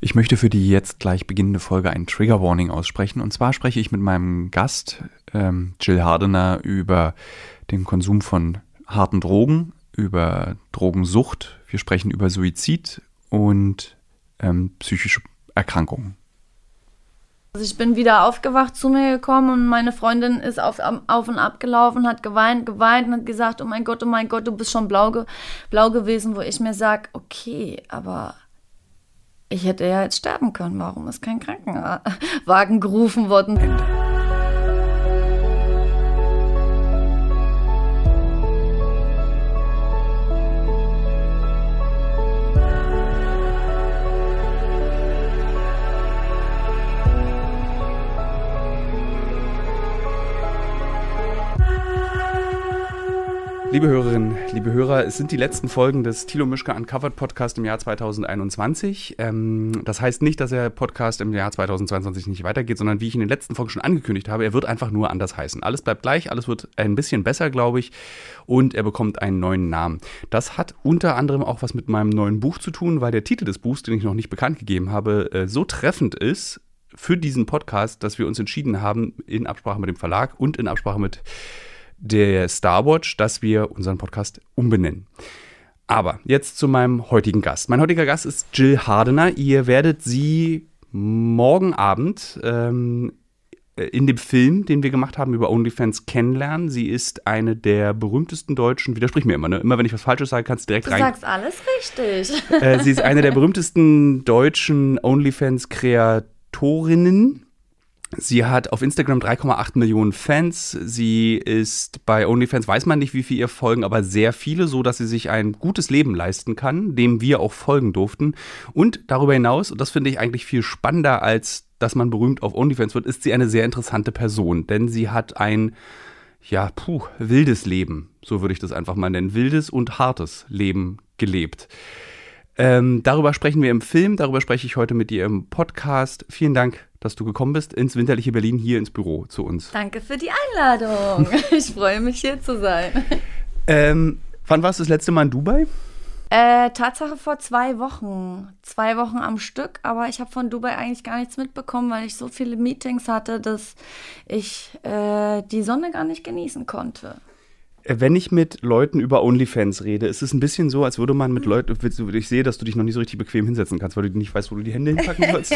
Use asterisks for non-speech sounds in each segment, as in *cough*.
Ich möchte für die jetzt gleich beginnende Folge ein Trigger Warning aussprechen. Und zwar spreche ich mit meinem Gast ähm, Jill Hardener über den Konsum von harten Drogen, über Drogensucht. Wir sprechen über Suizid und ähm, psychische Erkrankungen. Also ich bin wieder aufgewacht zu mir gekommen und meine Freundin ist auf, auf und ab gelaufen, hat geweint, geweint und hat gesagt, oh mein Gott, oh mein Gott, du bist schon blau, blau gewesen, wo ich mir sage, okay, aber ich hätte ja jetzt sterben können. Warum ist kein Krankenwagen gerufen worden? Liebe Hörerinnen, liebe Hörer, es sind die letzten Folgen des Thilo Mischke Uncovered Podcast im Jahr 2021. Ähm, das heißt nicht, dass der Podcast im Jahr 2022 nicht weitergeht, sondern wie ich in den letzten Folgen schon angekündigt habe, er wird einfach nur anders heißen. Alles bleibt gleich, alles wird ein bisschen besser, glaube ich, und er bekommt einen neuen Namen. Das hat unter anderem auch was mit meinem neuen Buch zu tun, weil der Titel des Buchs, den ich noch nicht bekannt gegeben habe, äh, so treffend ist für diesen Podcast, dass wir uns entschieden haben, in Absprache mit dem Verlag und in Absprache mit der Starwatch, dass wir unseren Podcast umbenennen. Aber jetzt zu meinem heutigen Gast. Mein heutiger Gast ist Jill Hardener. Ihr werdet sie morgen Abend ähm, in dem Film, den wir gemacht haben über OnlyFans kennenlernen. Sie ist eine der berühmtesten deutschen, widersprich mir immer, ne? immer wenn ich was Falsches sage, kannst du direkt du rein. Du sagst alles richtig. Äh, sie ist eine der berühmtesten deutschen OnlyFans-Kreatorinnen. Sie hat auf Instagram 3,8 Millionen Fans. Sie ist bei OnlyFans, weiß man nicht, wie viele ihr folgen, aber sehr viele, so dass sie sich ein gutes Leben leisten kann, dem wir auch folgen durften. Und darüber hinaus, und das finde ich eigentlich viel spannender, als dass man berühmt auf OnlyFans wird, ist sie eine sehr interessante Person, denn sie hat ein, ja, puh, wildes Leben, so würde ich das einfach mal nennen, wildes und hartes Leben gelebt. Ähm, darüber sprechen wir im Film, darüber spreche ich heute mit dir im Podcast. Vielen Dank dass du gekommen bist ins winterliche Berlin hier ins Büro zu uns. Danke für die Einladung. *laughs* ich freue mich hier zu sein. Ähm, wann warst du das letzte Mal in Dubai? Äh, Tatsache vor zwei Wochen. Zwei Wochen am Stück, aber ich habe von Dubai eigentlich gar nichts mitbekommen, weil ich so viele Meetings hatte, dass ich äh, die Sonne gar nicht genießen konnte wenn ich mit Leuten über OnlyFans rede, ist es ein bisschen so, als würde man mit Leuten, ich sehe, dass du dich noch nicht so richtig bequem hinsetzen kannst, weil du nicht weißt, wo du die Hände hinpacken *laughs* sollst.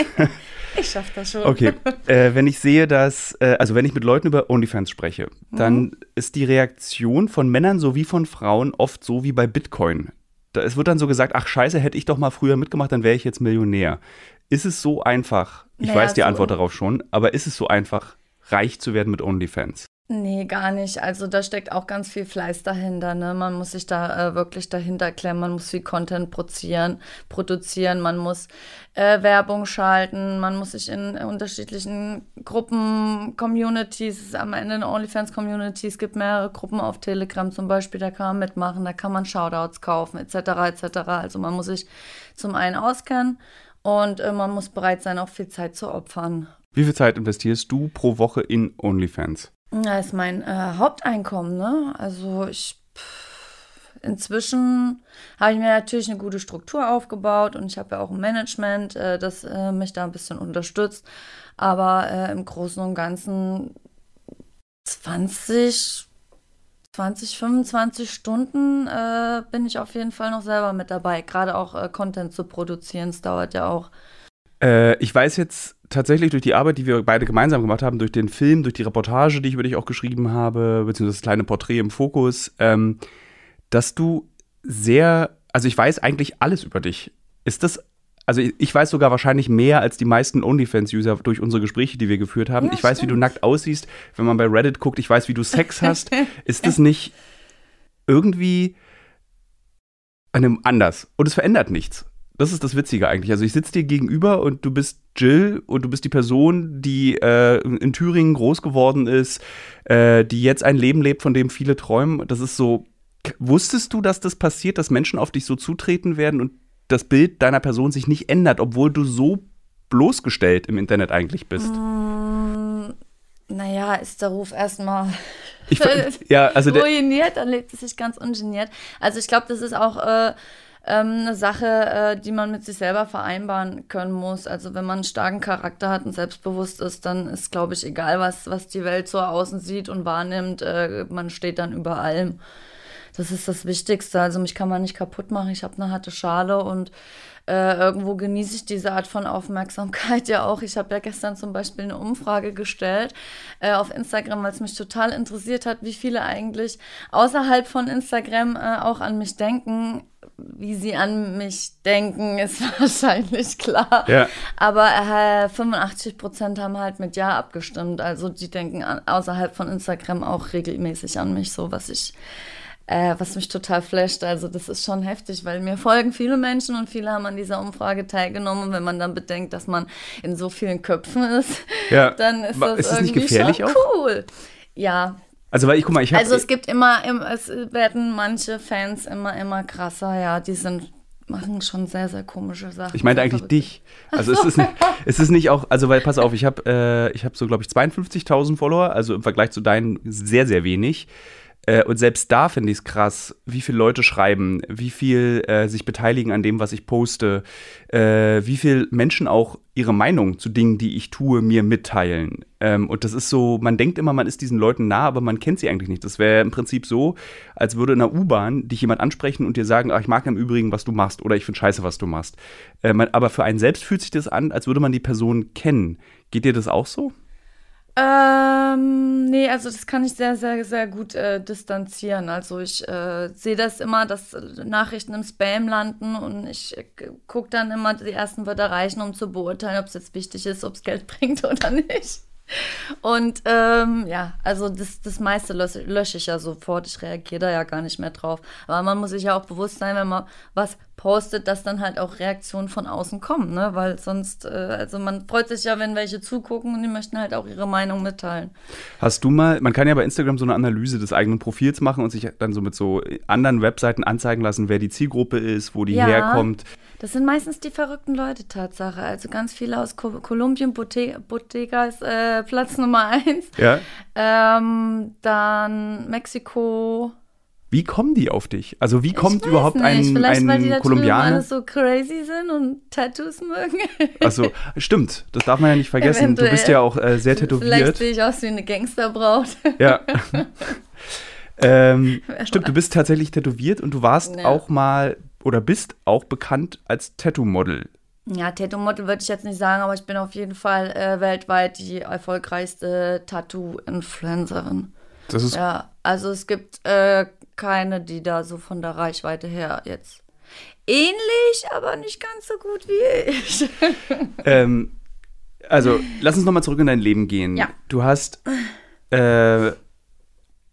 ich schaffe das schon. Okay, äh, wenn ich sehe, dass, äh, also wenn ich mit Leuten über OnlyFans spreche, dann mhm. ist die Reaktion von Männern sowie von Frauen oft so wie bei Bitcoin. Da, es wird dann so gesagt, ach scheiße, hätte ich doch mal früher mitgemacht, dann wäre ich jetzt Millionär. Ist es so einfach? Ich naja, weiß die so Antwort darauf schon, aber ist es so einfach, reich zu werden mit OnlyFans? Nee, gar nicht. Also da steckt auch ganz viel Fleiß dahinter. Ne? Man muss sich da äh, wirklich dahinter klemmen, man muss viel Content produzieren, produzieren, man muss äh, Werbung schalten, man muss sich in unterschiedlichen Gruppen, Communities, am Ende eine OnlyFans-Community, es gibt mehrere Gruppen auf Telegram zum Beispiel, da kann man mitmachen, da kann man Shoutouts kaufen, etc. etc. Also man muss sich zum einen auskennen und äh, man muss bereit sein, auch viel Zeit zu opfern. Wie viel Zeit investierst du pro Woche in OnlyFans? Das ist mein äh, Haupteinkommen, ne? Also ich inzwischen habe ich mir natürlich eine gute Struktur aufgebaut und ich habe ja auch ein Management, äh, das äh, mich da ein bisschen unterstützt. Aber äh, im Großen und Ganzen 20, 20, 25 Stunden äh, bin ich auf jeden Fall noch selber mit dabei. Gerade auch äh, Content zu produzieren, es dauert ja auch. Äh, ich weiß jetzt tatsächlich durch die Arbeit, die wir beide gemeinsam gemacht haben, durch den Film, durch die Reportage, die ich über dich auch geschrieben habe, beziehungsweise das kleine Porträt im Fokus, ähm, dass du sehr, also ich weiß eigentlich alles über dich. Ist das, also ich weiß sogar wahrscheinlich mehr als die meisten OnlyFans-User durch unsere Gespräche, die wir geführt haben. Ja, ich weiß, stimmt. wie du nackt aussiehst, wenn man bei Reddit guckt, ich weiß, wie du Sex hast. *laughs* Ist das nicht irgendwie einem anders? Und es verändert nichts das ist das Witzige eigentlich. Also ich sitze dir gegenüber und du bist Jill und du bist die Person, die äh, in Thüringen groß geworden ist, äh, die jetzt ein Leben lebt, von dem viele träumen. Das ist so. Wusstest du, dass das passiert, dass Menschen auf dich so zutreten werden und das Bild deiner Person sich nicht ändert, obwohl du so bloßgestellt im Internet eigentlich bist? Mm, naja, ist der Ruf erstmal ja, also *laughs* ruiniert, dann lebt es sich ganz ungeniert. Also ich glaube, das ist auch. Äh, ähm, eine Sache, äh, die man mit sich selber vereinbaren können muss. Also wenn man einen starken Charakter hat und selbstbewusst ist, dann ist, glaube ich, egal, was, was die Welt so außen sieht und wahrnimmt, äh, man steht dann über allem. Das ist das Wichtigste. Also mich kann man nicht kaputt machen. Ich habe eine harte Schale und äh, irgendwo genieße ich diese Art von Aufmerksamkeit *laughs* ja auch. Ich habe ja gestern zum Beispiel eine Umfrage gestellt äh, auf Instagram, weil es mich total interessiert hat, wie viele eigentlich außerhalb von Instagram äh, auch an mich denken. Wie sie an mich denken, *laughs* ist wahrscheinlich klar. Ja. Aber 85 äh, Prozent haben halt mit Ja abgestimmt. Also die denken an, außerhalb von Instagram auch regelmäßig an mich, so was ich äh, was mich total flasht. Also das ist schon heftig, weil mir folgen viele Menschen und viele haben an dieser Umfrage teilgenommen. Und wenn man dann bedenkt, dass man in so vielen Köpfen ist, ja. *laughs* dann ist das, ist irgendwie schon cool. Auch? Ja, also, weil ich guck mal, ich. Also, es gibt immer, es werden manche Fans immer, immer krasser, ja. Die sind, machen schon sehr, sehr komische Sachen. Ich meinte eigentlich verrückt. dich. Also, es ist, nicht, *laughs* es ist nicht auch, also, weil, pass auf, ich habe äh, hab so, glaube ich, 52.000 Follower, also im Vergleich zu deinen sehr, sehr wenig. Äh, und selbst da finde ich es krass, wie viele Leute schreiben, wie viel äh, sich beteiligen an dem, was ich poste, äh, wie viele Menschen auch ihre Meinung zu Dingen, die ich tue, mir mitteilen. Ähm, und das ist so, man denkt immer, man ist diesen Leuten nah, aber man kennt sie eigentlich nicht. Das wäre im Prinzip so, als würde in einer U-Bahn dich jemand ansprechen und dir sagen, ach, ich mag im Übrigen, was du machst oder ich finde scheiße, was du machst. Äh, man, aber für einen selbst fühlt sich das an, als würde man die Person kennen. Geht dir das auch so? Ähm, nee, also das kann ich sehr, sehr, sehr gut äh, distanzieren. Also ich äh, sehe das immer, dass Nachrichten im Spam landen und ich äh, gucke dann immer die ersten Wörter reichen, um zu beurteilen, ob es jetzt wichtig ist, ob es Geld *laughs* bringt oder nicht. Und ähm, ja, also das, das meiste lösche, lösche ich ja sofort. Ich reagiere da ja gar nicht mehr drauf. Aber man muss sich ja auch bewusst sein, wenn man was postet, dass dann halt auch Reaktionen von außen kommen, ne? Weil sonst, äh, also man freut sich ja, wenn welche zugucken und die möchten halt auch ihre Meinung mitteilen. Hast du mal, man kann ja bei Instagram so eine Analyse des eigenen Profils machen und sich dann so mit so anderen Webseiten anzeigen lassen, wer die Zielgruppe ist, wo die ja. herkommt. Das sind meistens die verrückten Leute, Tatsache. Also ganz viele aus Ko Kolumbien, Bote Bottega ist äh, Platz Nummer eins. Ja. Ähm, dann Mexiko. Wie kommen die auf dich? Also wie kommt überhaupt nicht. ein, Vielleicht, ein weil die da Kolumbianer? alles so crazy sind und Tattoos mögen. Achso, stimmt. Das darf man ja nicht vergessen. Eventuell. Du bist ja auch äh, sehr tätowiert. Vielleicht sehe ich aus wie eine Gangsterbraut. Ja. *laughs* ähm, stimmt, du bist tatsächlich tätowiert und du warst ja. auch mal oder bist auch bekannt als Tattoo-Model. Ja, Tattoo-Model würde ich jetzt nicht sagen, aber ich bin auf jeden Fall äh, weltweit die erfolgreichste Tattoo-Influencerin. Das ist. Ja, also es gibt äh, keine, die da so von der Reichweite her jetzt ähnlich, aber nicht ganz so gut wie ich. *laughs* ähm, also, lass uns nochmal zurück in dein Leben gehen. Ja. Du hast. Äh,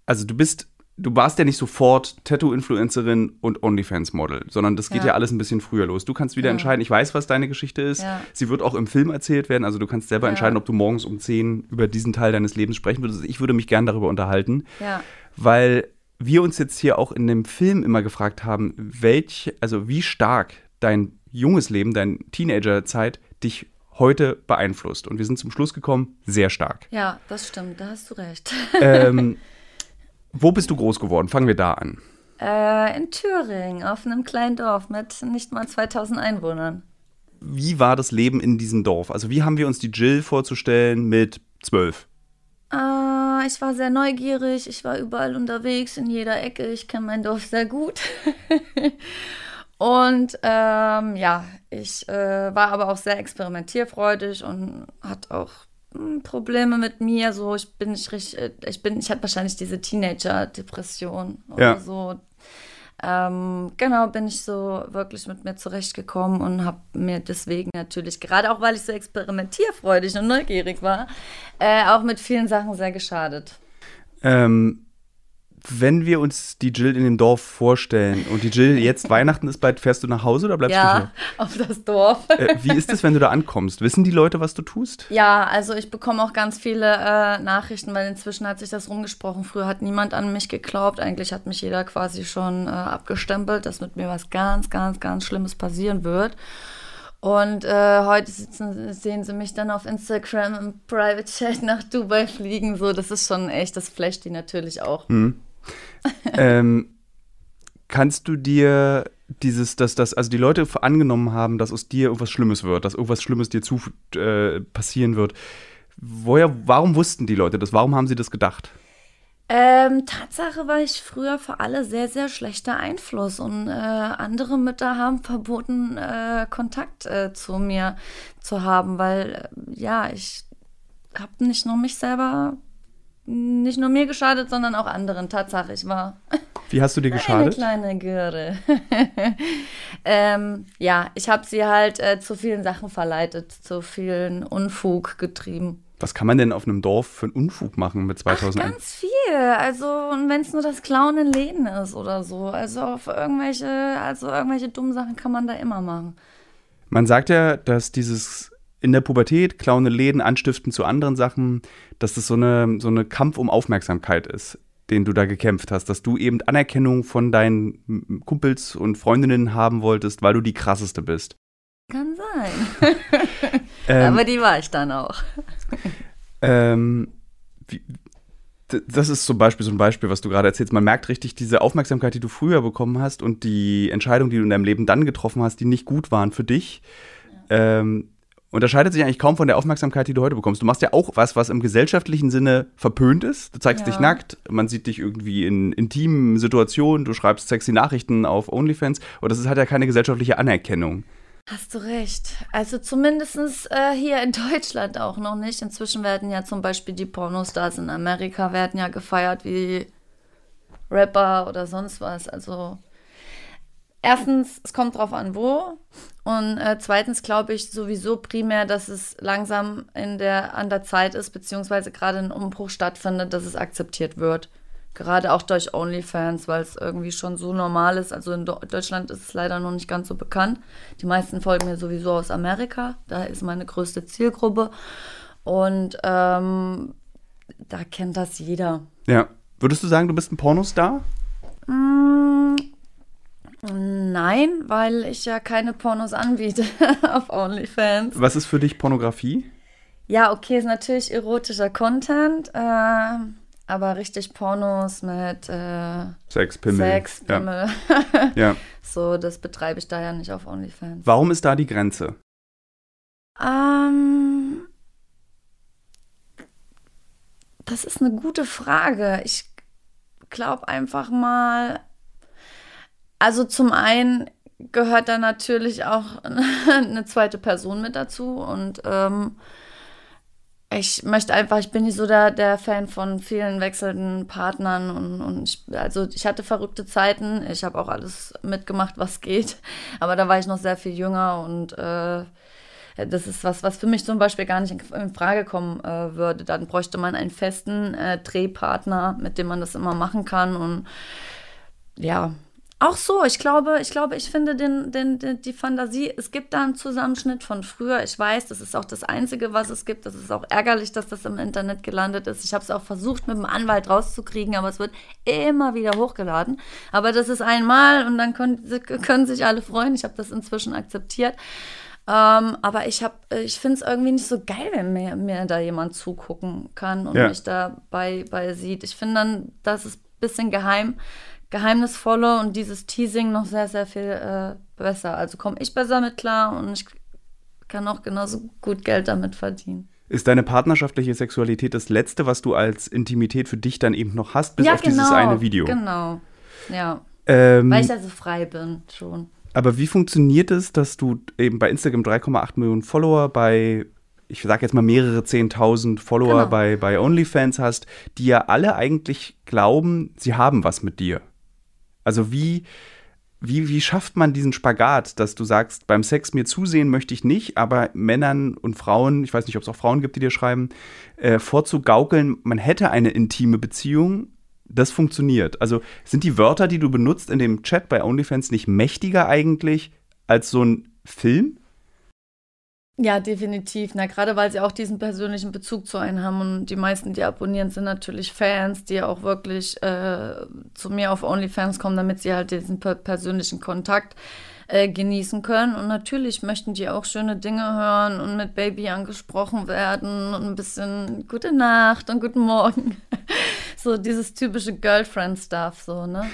also, du bist du warst ja nicht sofort Tattoo-Influencerin und OnlyFans-Model, sondern das geht ja. ja. alles ein bisschen früher los. Du kannst wieder ja. entscheiden, ich weiß, was deine Geschichte ist. Ja. Sie wird auch im Film erzählt werden, also du kannst selber entscheiden, ob du morgens um 10 über diesen Teil deines Lebens sprechen würdest. Ich würde mich gern darüber unterhalten, weil wir uns jetzt hier auch in dem Film immer gefragt haben, welch, also wie stark dein junges Leben, deine Teenagerzeit dich heute beeinflusst. Und wir sind zum Schluss gekommen, sehr stark. Ja, das stimmt, da hast du recht. Ähm, *laughs* Wo bist du groß geworden? Fangen wir da an. Äh, in Thüringen, auf einem kleinen Dorf mit nicht mal 2000 Einwohnern. Wie war das Leben in diesem Dorf? Also, wie haben wir uns die Jill vorzustellen mit zwölf? Äh, ich war sehr neugierig, ich war überall unterwegs, in jeder Ecke. Ich kenne mein Dorf sehr gut. *laughs* und ähm, ja, ich äh, war aber auch sehr experimentierfreudig und hat auch Probleme mit mir, so ich bin nicht richtig, äh, ich bin, ich hatte wahrscheinlich diese Teenager-Depression oder ja. so. Ähm, genau, bin ich so wirklich mit mir zurechtgekommen und habe mir deswegen natürlich, gerade auch weil ich so experimentierfreudig und neugierig war, äh, auch mit vielen Sachen sehr geschadet. Ähm, wenn wir uns die Jill in dem Dorf vorstellen und die Jill jetzt *laughs* Weihnachten ist bald, fährst du nach Hause oder bleibst ja, du hier? auf das Dorf. Äh, wie ist es, wenn du da ankommst? Wissen die Leute, was du tust? Ja, also ich bekomme auch ganz viele äh, Nachrichten, weil inzwischen hat sich das rumgesprochen. Früher hat niemand an mich geglaubt. Eigentlich hat mich jeder quasi schon äh, abgestempelt, dass mit mir was ganz, ganz, ganz Schlimmes passieren wird. Und äh, heute sitzen, sehen sie mich dann auf Instagram im Private Chat nach Dubai fliegen. So, das ist schon echt, das flasht die natürlich auch. Mhm. *laughs* ähm, kannst du dir dieses, dass das, also die Leute angenommen haben, dass aus dir irgendwas Schlimmes wird, dass irgendwas Schlimmes dir zu äh, passieren wird. Woher, warum wussten die Leute das? Warum haben sie das gedacht? Ähm, Tatsache war ich früher für alle sehr, sehr schlechter Einfluss und äh, andere Mütter haben verboten, äh, Kontakt äh, zu mir zu haben, weil äh, ja, ich habe nicht nur mich selber, nicht nur mir geschadet, sondern auch anderen. Tatsache, ich war. Wie hast du dir *laughs* geschadet? Eine kleine Göre. *laughs* ähm, ja, ich habe sie halt äh, zu vielen Sachen verleitet, zu vielen Unfug getrieben. Was kann man denn auf einem Dorf für einen Unfug machen mit 2000? Ach, ganz viel. Also, wenn es nur das Klauen in Läden ist oder so. Also, auf irgendwelche, also irgendwelche dummen Sachen kann man da immer machen. Man sagt ja, dass dieses in der Pubertät, klauende Läden, anstiften zu anderen Sachen, dass das so eine, so eine Kampf um Aufmerksamkeit ist, den du da gekämpft hast, dass du eben Anerkennung von deinen Kumpels und Freundinnen haben wolltest, weil du die krasseste bist. Kann sein. *laughs* ähm, Aber die war ich dann auch. ähm, wie, das ist zum Beispiel so ein Beispiel, was du gerade erzählst. Man merkt richtig diese Aufmerksamkeit, die du früher bekommen hast und die Entscheidungen, die du in deinem Leben dann getroffen hast, die nicht gut waren für dich. Ja. Ähm, unterscheidet sich eigentlich kaum von der Aufmerksamkeit, die du heute bekommst. Du machst ja auch was, was im gesellschaftlichen Sinne verpönt ist. Du zeigst ja. dich nackt, man sieht dich irgendwie in intimen Situationen, du schreibst sexy Nachrichten auf OnlyFans. Und das ist, hat ja keine gesellschaftliche Anerkennung. Hast du recht. Also zumindest äh, hier in *laughs* Deutschland auch noch nicht. Inzwischen werden ja zum Beispiel die Pornostars in Amerika werden ja gefeiert wie Rapper oder sonst was. Also erstens, es kommt drauf an, wo. Und äh, zweitens glaube ich sowieso primär, dass es langsam in der, an der Zeit ist, beziehungsweise gerade ein Umbruch stattfindet, dass es akzeptiert wird. Gerade auch durch OnlyFans, weil es irgendwie schon so normal ist. Also in Deutschland ist es leider noch nicht ganz so bekannt. Die meisten folgen mir sowieso aus Amerika. Da ist meine größte Zielgruppe. Und ähm, da kennt das jeder. Ja. Würdest du sagen, du bist ein Pornostar? Mm, nein, weil ich ja keine Pornos anbiete *laughs* auf OnlyFans. Was ist für dich Pornografie? Ja, okay, ist natürlich erotischer Content. Äh, aber richtig Pornos mit äh, Sex, Pimmel. Sex, Pimmel. *laughs* Ja. ja. *laughs* So, das betreibe ich da ja nicht auf OnlyFans. Warum ist da die Grenze? Ähm, das ist eine gute Frage. Ich glaube einfach mal, also zum einen gehört da natürlich auch *laughs* eine zweite Person mit dazu und ähm, ich möchte einfach, ich bin nicht so der, der Fan von vielen wechselnden Partnern und, und ich, also ich hatte verrückte Zeiten. Ich habe auch alles mitgemacht, was geht. Aber da war ich noch sehr viel jünger und äh, das ist was, was für mich zum Beispiel gar nicht in, Frage kommen äh, würde. Dann bräuchte man einen festen äh, Drehpartner, mit dem man das immer machen kann und ja, auch so, ich glaube, ich glaube, ich finde den, den, den, die Fantasie, es gibt da einen Zusammenschnitt von früher. Ich weiß, das ist auch das Einzige, was es gibt. Das ist auch ärgerlich, dass das im Internet gelandet ist. Ich habe es auch versucht, mit dem Anwalt rauszukriegen, aber es wird immer wieder hochgeladen. Aber das ist einmal und dann können, können sich alle freuen. Ich habe das inzwischen akzeptiert. Ähm, aber ich, ich finde es irgendwie nicht so geil, wenn mir, mir da jemand zugucken kann und ja. mich dabei bei sieht. Ich finde dann, das ist ein bisschen geheim geheimnisvoller und dieses Teasing noch sehr, sehr viel äh, besser. Also komme ich besser mit klar und ich kann auch genauso gut Geld damit verdienen. Ist deine partnerschaftliche Sexualität das Letzte, was du als Intimität für dich dann eben noch hast, bis ja, auf genau, dieses eine Video? Genau, ja. Ähm, Weil ich also frei bin, schon. Aber wie funktioniert es, dass du eben bei Instagram 3,8 Millionen Follower, bei, ich sag jetzt mal mehrere 10.000 Follower genau. bei, bei OnlyFans hast, die ja alle eigentlich glauben, sie haben was mit dir? Also wie, wie, wie schafft man diesen Spagat, dass du sagst, beim Sex mir zusehen möchte ich nicht, aber Männern und Frauen, ich weiß nicht, ob es auch Frauen gibt, die dir schreiben, äh, vorzugaukeln, man hätte eine intime Beziehung, das funktioniert. Also sind die Wörter, die du benutzt in dem Chat bei OnlyFans nicht mächtiger eigentlich als so ein Film? Ja, definitiv. Na, gerade weil sie auch diesen persönlichen Bezug zu einem haben und die meisten, die abonnieren, sind natürlich Fans, die auch wirklich äh, zu mir auf OnlyFans kommen, damit sie halt diesen per persönlichen Kontakt äh, genießen können. Und natürlich möchten die auch schöne Dinge hören und mit Baby angesprochen werden und ein bisschen gute Nacht und guten Morgen. *laughs* so dieses typische Girlfriend-Stuff, so, ne?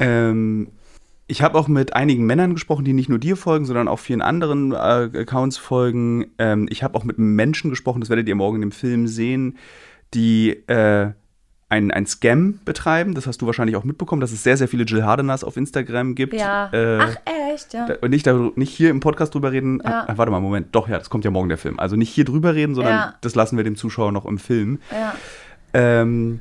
Ähm, ich habe auch mit einigen Männern gesprochen, die nicht nur dir folgen, sondern auch vielen anderen äh, Accounts folgen. Ähm, ich habe auch mit Menschen gesprochen, das werdet ihr morgen im Film sehen, die äh, ein, ein Scam betreiben. Das hast du wahrscheinlich auch mitbekommen, dass es sehr, sehr viele Jill Hardeners auf Instagram gibt. Ja. Äh, Ach, echt, ja. Da, nicht, nicht hier im Podcast drüber reden. Ja. Ah, warte mal, Moment. Doch, ja, das kommt ja morgen der Film. Also nicht hier drüber reden, sondern ja. das lassen wir dem Zuschauer noch im Film. Ja. Ähm,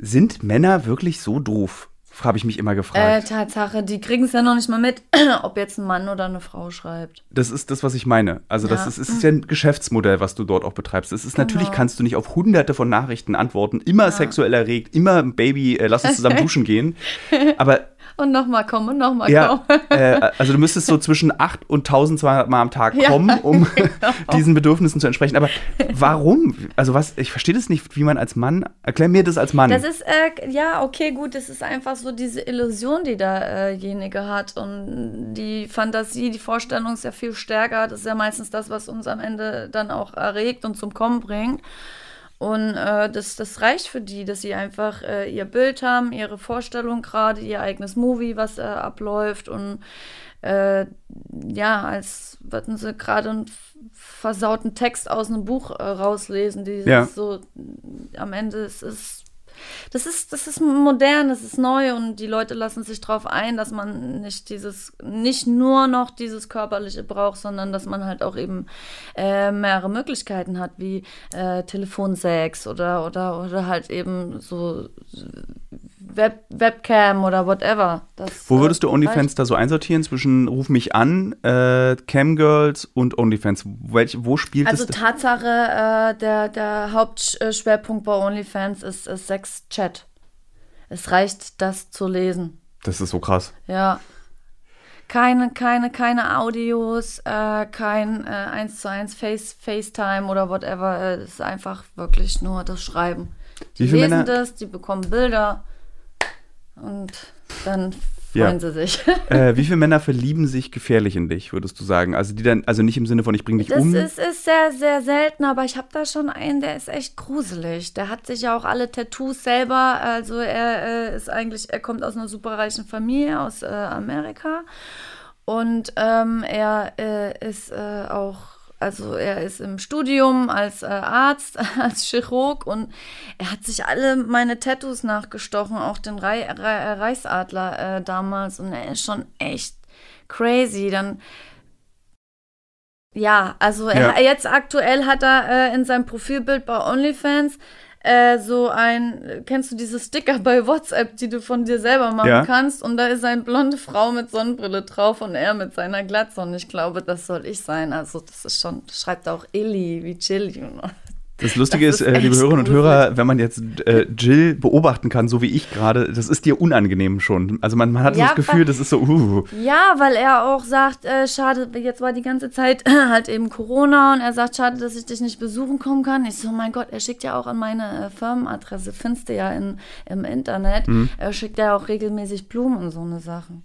sind Männer wirklich so doof? Habe ich mich immer gefragt. Äh, Tatsache, die kriegen es ja noch nicht mal mit, *clears throat* ob jetzt ein Mann oder eine Frau schreibt. Das ist das, was ich meine. Also das ist, ist ja ein Geschäftsmodell, was du dort auch betreibst. Das ist genau. natürlich kannst du nicht auf hunderte von Nachrichten antworten, immer ja. sexuell erregt, immer Baby, äh, lass uns zusammen *laughs* duschen gehen. Aber und nochmal kommen und nochmal ja, kommen. Äh, also du müsstest so zwischen 8 und 1200 Mal am Tag kommen, ja, um *laughs* genau. diesen Bedürfnissen zu entsprechen. Aber warum? Also was, ich verstehe das nicht, wie man als Mann, erklär mir das als Mann. Das ist, äh, ja, okay, gut, das ist einfach so diese Illusion, die derjenige hat und die Fantasie, die Vorstellung ist ja viel stärker. Das ist ja meistens das, was uns am Ende dann auch erregt und zum Kommen bringt. Und äh, das, das reicht für die, dass sie einfach äh, ihr Bild haben, ihre Vorstellung gerade, ihr eigenes Movie, was äh, abläuft. Und äh, ja, als würden sie gerade einen versauten Text aus einem Buch äh, rauslesen, die ja. so am Ende es ist das ist, das ist modern, das ist neu und die Leute lassen sich darauf ein, dass man nicht dieses, nicht nur noch dieses Körperliche braucht, sondern dass man halt auch eben äh, mehrere Möglichkeiten hat, wie äh, Telefonsex oder, oder, oder halt eben so Web Webcam oder whatever. Das, Wo würdest du OnlyFans da so einsortieren zwischen Ruf mich an, äh, Camgirls und OnlyFans? Welch, wo spielt also es? Also Tatsache, äh, der, der Hauptschwerpunkt bei OnlyFans ist, ist Sex-Chat. Es reicht, das zu lesen. Das ist so krass. Ja. Keine, keine, keine Audios, äh, kein äh, 1 zu 1 Face, FaceTime oder whatever. Äh, es ist einfach wirklich nur das Schreiben. Die lesen Männer? das, die bekommen Bilder und dann freuen ja. sie sich. Äh, wie viele Männer verlieben sich gefährlich in dich, würdest du sagen? Also die dann, also nicht im Sinne von ich bringe dich das um. Das ist, ist, sehr, sehr selten, aber ich habe da schon einen, der ist echt gruselig. Der hat sich ja auch alle Tattoos selber, also er äh, ist eigentlich, er kommt aus einer superreichen Familie aus äh, Amerika und ähm, er äh, ist äh, auch also er ist im Studium als äh, Arzt, *laughs* als Chirurg und er hat sich alle meine Tattoos nachgestochen, auch den Re Re Reichsadler äh, damals und er ist schon echt crazy. Dann ja, also er, ja. jetzt aktuell hat er äh, in seinem Profilbild bei OnlyFans äh, so ein, kennst du diese Sticker bei WhatsApp, die du von dir selber machen ja. kannst? Und da ist eine blonde Frau mit Sonnenbrille drauf und er mit seiner Glatze. Und ich glaube, das soll ich sein. Also, das ist schon, schreibt auch Illy wie Chili. Das Lustige das ist, ist äh, liebe Hörerinnen und Hörer, wenn man jetzt äh, Jill beobachten kann, so wie ich gerade, das ist dir unangenehm schon. Also man, man hat ja, das Gefühl, das ist so, uh. Ja, weil er auch sagt, äh, schade, jetzt war die ganze Zeit *clears throat* halt eben Corona und er sagt, schade, dass ich dich nicht besuchen kommen kann. Ich so, mein Gott, er schickt ja auch an meine äh, Firmenadresse, findest du ja in, im Internet. Mhm. Er schickt ja auch regelmäßig Blumen und so eine Sachen.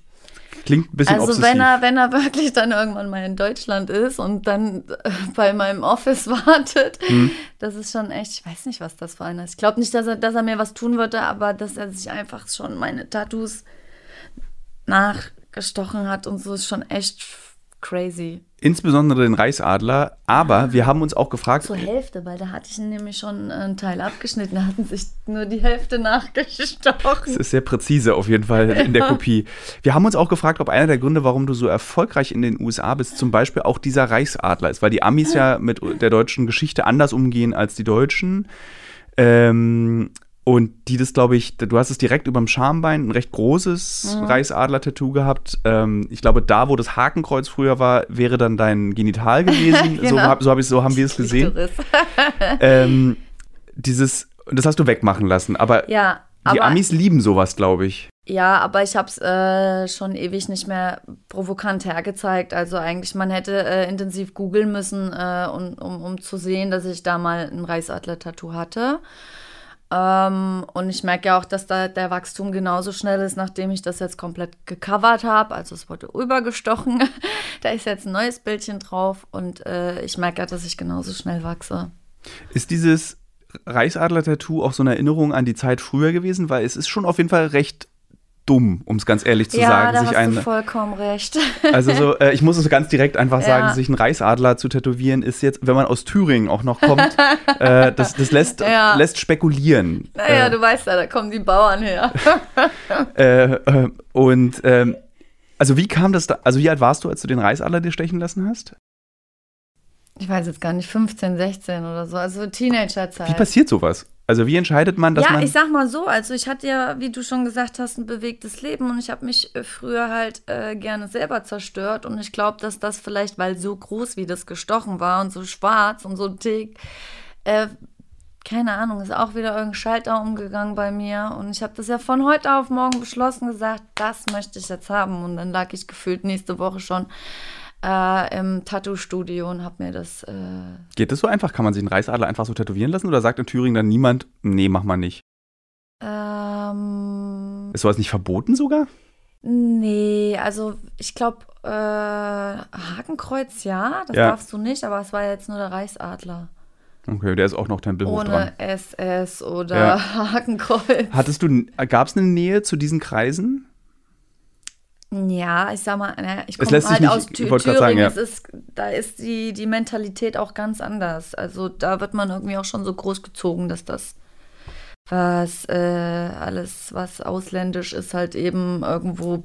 Klingt ein bisschen Also obsessiv. wenn er, wenn er *laughs* wirklich dann irgendwann mal in Deutschland ist und dann äh, bei meinem Office *laughs* wartet, hm. das ist schon echt, ich weiß nicht, was das für einer ist. Ich glaube nicht, dass er, dass er mir was tun würde, aber dass er sich einfach schon meine Tattoos nachgestochen hat und so ist schon echt crazy. Insbesondere den Reichsadler, aber wir haben uns auch gefragt. Zur Hälfte, weil da hatte ich nämlich schon einen Teil abgeschnitten, da hatten sich nur die Hälfte nachgestochen. Das ist sehr präzise auf jeden Fall in der *laughs* Kopie. Wir haben uns auch gefragt, ob einer der Gründe, warum du so erfolgreich in den USA bist, zum Beispiel auch dieser Reichsadler ist, weil die Amis ja mit der deutschen Geschichte anders umgehen als die Deutschen. Ähm, und die das, glaube ich, du hast es direkt über dem Schambein, ein recht großes mhm. Reichsadler-Tattoo gehabt. Ähm, ich glaube, da, wo das Hakenkreuz früher war, wäre dann dein Genital *laughs* gewesen. genau. So, hab, so, hab ich, so haben wir es gesehen. *laughs* ähm, dieses, das hast du wegmachen lassen. Aber ja, die Amis lieben sowas, glaube ich. Ja, aber ich habe es äh, schon ewig nicht mehr provokant hergezeigt. Also eigentlich, man hätte äh, intensiv googeln müssen, äh, um, um, um zu sehen, dass ich da mal ein Reichsadler-Tattoo hatte. Ähm, und ich merke ja auch, dass da der Wachstum genauso schnell ist, nachdem ich das jetzt komplett gecovert habe. Also es wurde übergestochen. *laughs* da ist jetzt ein neues Bildchen drauf und äh, ich merke ja, dass ich genauso schnell wachse. Ist dieses Reichsadler-Tattoo auch so eine Erinnerung an die Zeit früher gewesen? Weil es ist schon auf jeden Fall recht dumm, um es ganz ehrlich zu ja, sagen. da sich hast ein, du vollkommen recht. *laughs* also so, äh, ich muss es ganz direkt einfach Ja. sagen, sich einen Reichsadler zu tätowieren, ist jetzt, wenn man aus Thüringen auch noch kommt, *laughs* äh, das, das lässt, Ja. lässt spekulieren. naja, äh, du weißt ja, da kommen die Bauern her. *laughs* äh, äh, und ähm, also wie kam das da, also wie alt warst du, als du den Reichsadler dir stechen lassen hast? Ich weiß jetzt gar nicht, 15, 16 oder so, also Teenagerzeit. Wie passiert sowas? Also wie entscheidet man, dass ja, man. ich sag mal so, also ich hatte ja, wie du schon gesagt hast, ein bewegtes Leben und ich habe mich äh, früher halt äh, gerne selber zerstört und ich glaube, dass das vielleicht, weil so groß wie das gestochen war und so schwarz und so dick, äh, keine Ahnung, ist auch wieder irgendein Schalter umgegangen bei mir und ich habe das ja von heute auf morgen beschlossen gesagt, das möchte ich jetzt haben und dann lag ich gefühlt nächste Woche schon äh, im Tattoo-Studio und habe mir das äh, Geht das so einfach? Kann man sich einen Reichsadler einfach so tätowieren lassen oder sagt in Thüringen dann niemand, nee, mach mal nicht? ähm, Ist sowas nicht verboten sogar? Nee, also ich glaube, äh, Hakenkreuz ja, das Ja. darfst du nicht, aber es war jetzt nur der Reichsadler. Okay, der ist auch noch tempelhoch dran. Ohne SS oder Ja. *laughs* Hakenkreuz. Hattest du, gab es eine Nähe zu diesen Kreisen? Ja, ich sag mal, naja, ich Es komme halt nicht- aus Thüringen. sagen, ja. es ist, da ist die, die Mentalität auch ganz anders. Also da wird man irgendwie auch schon so großgezogen, dass das, was äh, alles, was ausländisch ist, halt eben irgendwo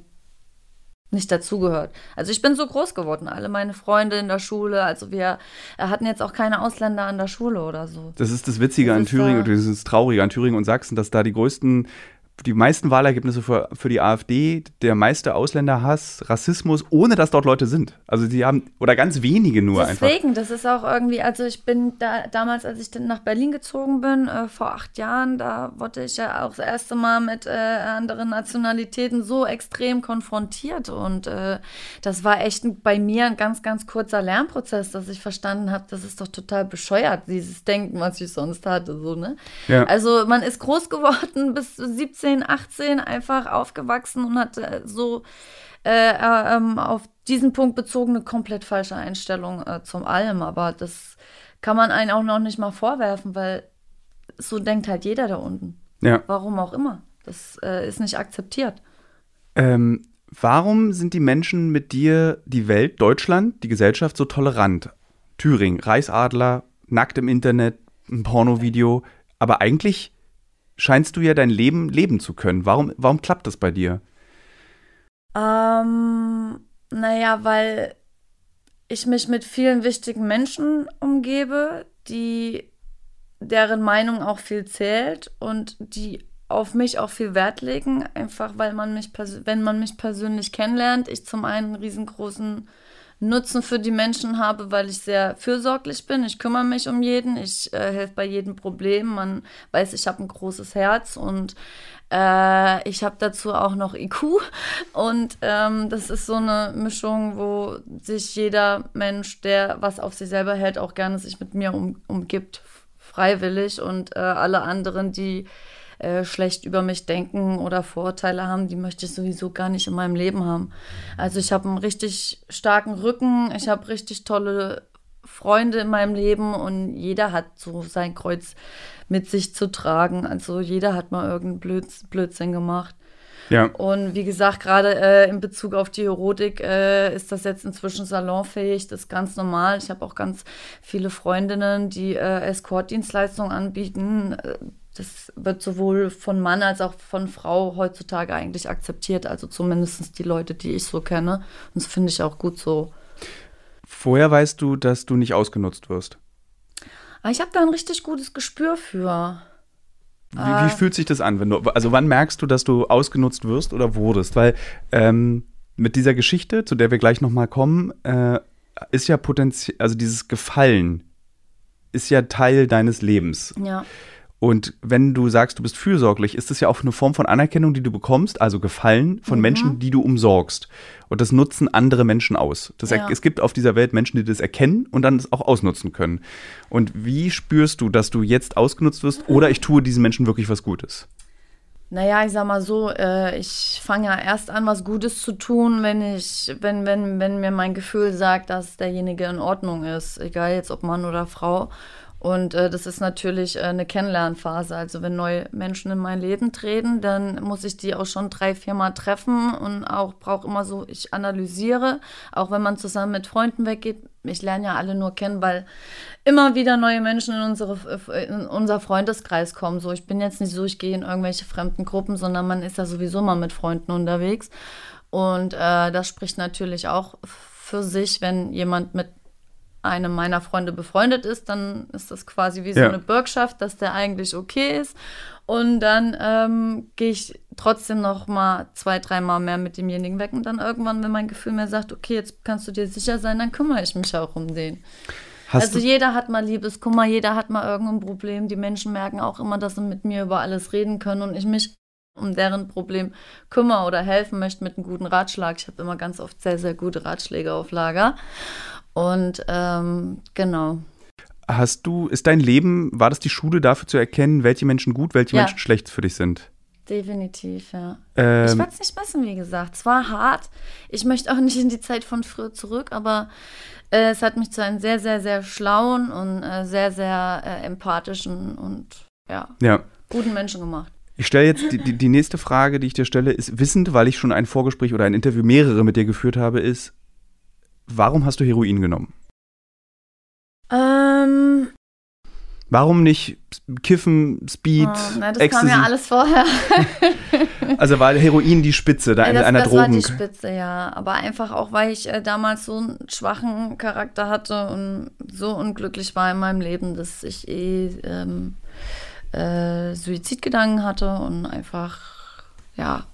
nicht dazugehört. Also ich bin so groß geworden, alle meine Freunde in der Schule, also wir hatten jetzt auch keine Ausländer an der Schule oder so. Das ist das Witzige Das an Thüringen, da- und das ist das Traurige an Thüringen und Sachsen, dass da die größten, die meisten Wahlergebnisse für, für die AfD, der meiste Ausländerhass, Rassismus, ohne dass dort Leute sind. Also die haben, oder ganz wenige nur einfach. Deswegen, das ist auch irgendwie, also ich bin da damals, als ich dann nach Berlin gezogen bin, äh, vor acht Jahren, da wurde ich ja auch das erste Mal mit äh, anderen Nationalitäten so extrem konfrontiert und äh, das war echt bei mir ein ganz, ganz kurzer Lernprozess, dass ich verstanden habe, das ist doch total bescheuert, dieses Denken, was ich sonst hatte, so, ne? Ja. Also man ist groß geworden, *laughs* bis 17, 18 einfach aufgewachsen und hat äh, so äh, äh, ähm, auf diesen Punkt bezogen eine komplett falsche Einstellung äh, zum allem. Aber das kann man einen auch noch nicht mal vorwerfen, weil so denkt halt jeder da unten. ja. Warum auch immer. Das äh, ist nicht akzeptiert. Ähm, warum sind die Menschen mit dir, die Welt, Deutschland, die Gesellschaft so tolerant? Thüringen, Reichsadler, nackt im Internet, ein Pornovideo. Aber eigentlich scheinst du ja dein Leben leben zu können. Warum, warum klappt das bei dir? Ähm, naja, weil ich mich mit vielen wichtigen Menschen umgebe, die deren Meinung auch viel zählt und die auf mich auch viel Wert legen, einfach weil man mich, wenn man mich persönlich kennenlernt, ich zum einen einen riesengroßen Nutzen für die Menschen habe, weil ich sehr fürsorglich bin. Ich kümmere mich um jeden, ich äh, helfe bei jedem Problem. Man weiß, ich habe ein großes Herz und äh, ich habe dazu auch noch IQ. Und ähm, das ist so eine Mischung, wo sich jeder Mensch, der was auf sich selber hält, auch gerne sich mit mir um, umgibt, freiwillig. Und äh, alle anderen, die äh, schlecht über mich denken oder Vorurteile haben, die möchte ich sowieso gar nicht in meinem Leben haben. Also ich habe einen richtig starken Rücken, ich habe richtig tolle Freunde in meinem Leben und jeder hat so sein Kreuz mit sich zu tragen. Also jeder hat mal irgendeinen Blöds Blödsinn gemacht. Ja. Und wie gesagt, gerade äh, in Bezug auf die Erotik äh, ist das jetzt inzwischen salonfähig, das ist ganz normal. Ich habe auch ganz viele Freundinnen, die äh, Escort-Dienstleistungen anbieten. Das wird sowohl von Mann als auch von Frau heutzutage eigentlich akzeptiert, also zumindest die Leute, die ich so kenne. Und das finde ich auch gut so. Vorher weißt du, dass du nicht ausgenutzt wirst. Aber ich habe da ein richtig gutes Gespür für. Wie, Ah. wie fühlt sich das an? Wenn du, also wann merkst du, dass du ausgenutzt wirst oder wurdest? Weil ähm, mit dieser Geschichte, zu der wir gleich nochmal kommen, äh, ist ja potenziell, also dieses Gefallen ist ja Teil deines Lebens. Ja. Und wenn du sagst, du bist fürsorglich, ist das ja auch eine Form von Anerkennung, die du bekommst, also Gefallen von Mhm. Menschen, die du umsorgst. Und das nutzen andere Menschen aus. Das Ja. Es gibt auf dieser Welt Menschen, die das erkennen und dann es auch ausnutzen können. Und wie spürst du, dass du jetzt ausgenutzt wirst oder ich tue diesen Menschen wirklich was Gutes? Naja, ich sag mal so, äh, ich fange ja erst an, was Gutes zu tun, wenn ich, wenn, wenn, wenn mir mein Gefühl sagt, dass derjenige in Ordnung ist, egal jetzt ob Mann oder Frau. Und äh, das ist natürlich äh, eine Kennenlernphase. Also wenn neue Menschen in mein Leben treten, dann muss ich die auch schon drei, vier Mal treffen und auch brauche immer so, ich analysiere, auch wenn man zusammen mit Freunden weggeht. Ich lerne ja alle nur kennen, weil immer wieder neue Menschen in, unsere, in unser Freundeskreis kommen. So, ich bin jetzt nicht so, ich gehe in irgendwelche fremden Gruppen, sondern man ist ja sowieso mal mit Freunden unterwegs. Und äh, das spricht natürlich auch für sich, wenn jemand mit einem meiner Freunde befreundet ist, dann ist das quasi wie so Ja. eine Bürgschaft, dass der eigentlich okay ist. Und dann ähm, gehe ich trotzdem noch mal zwei, dreimal mehr mit demjenigen weg. Und dann irgendwann, wenn mein Gefühl mir sagt, okay, jetzt kannst du dir sicher sein, dann kümmere ich mich auch um den. Hast also jeder hat mal Liebeskummer, jeder hat mal irgendein Problem. Die Menschen merken auch immer, dass sie mit mir über alles reden können und ich mich um deren Problem kümmere oder helfen möchte mit einem guten Ratschlag. Ich habe immer ganz oft sehr, sehr gute Ratschläge auf Lager. Und ähm, genau. hast du, ist dein Leben, war das die Schule dafür zu erkennen, welche Menschen gut, welche Ja. Menschen schlecht für dich sind? Definitiv, ja. ich Ähm, werde es nicht missen, wie gesagt. Es war hart. Ich möchte auch nicht in die Zeit von früher zurück, aber äh, es hat mich zu einem sehr, sehr, sehr schlauen und äh, sehr, sehr äh, empathischen und ja, ja. guten Menschen gemacht. Ich stelle jetzt die, die, die nächste Frage, die ich dir stelle, ist wissend, weil ich schon ein Vorgespräch oder ein Interview mehrere mit dir geführt habe, ist, warum hast du Heroin genommen? Ähm, Warum nicht Kiffen, Speed, oh, na, das Ecstasy? kam ja alles vorher. *laughs* Also war Heroin die Spitze da, Ja, einer, das, einer das war die Drogen. Spitze, ja. Aber einfach auch, weil ich äh, damals so einen schwachen Charakter hatte und so unglücklich war in meinem Leben, dass ich eh ähm, äh, Suizidgedanken hatte und einfach, ja,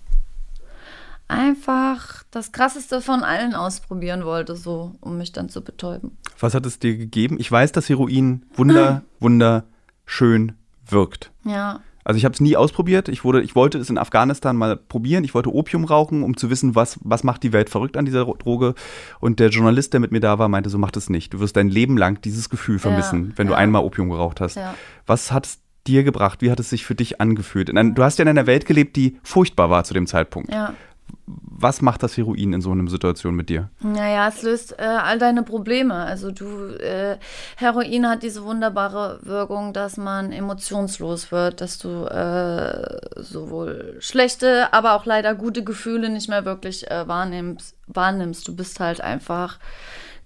einfach das Krasseste von allen ausprobieren wollte, so, um mich dann zu betäuben. Was hat es dir gegeben? Ich weiß, dass Heroin wunder, *clears throat* wunderschön wirkt. Ja, Also ich habe es nie ausprobiert. Ich, wurde, ich wollte es in Afghanistan mal probieren. Ich wollte Opium rauchen, um zu wissen, was, was macht die Welt verrückt an dieser Droge. Und der Journalist, der mit mir da war, meinte, so mach das nicht. Du wirst dein Leben lang dieses Gefühl vermissen, wenn du ja. einmal Opium geraucht hast. ja. Was hat es dir gebracht? Wie hat es sich für dich angefühlt? In ein, du hast ja in einer Welt gelebt, die furchtbar war zu dem Zeitpunkt. Was macht das Heroin in so einer Situation mit dir? Naja, es löst äh, all deine Probleme. Also du, äh, Heroin hat diese wunderbare Wirkung, dass man emotionslos wird, dass du äh, sowohl schlechte, aber auch leider gute Gefühle nicht mehr wirklich äh, wahrnimmst, wahrnimmst. Du bist halt einfach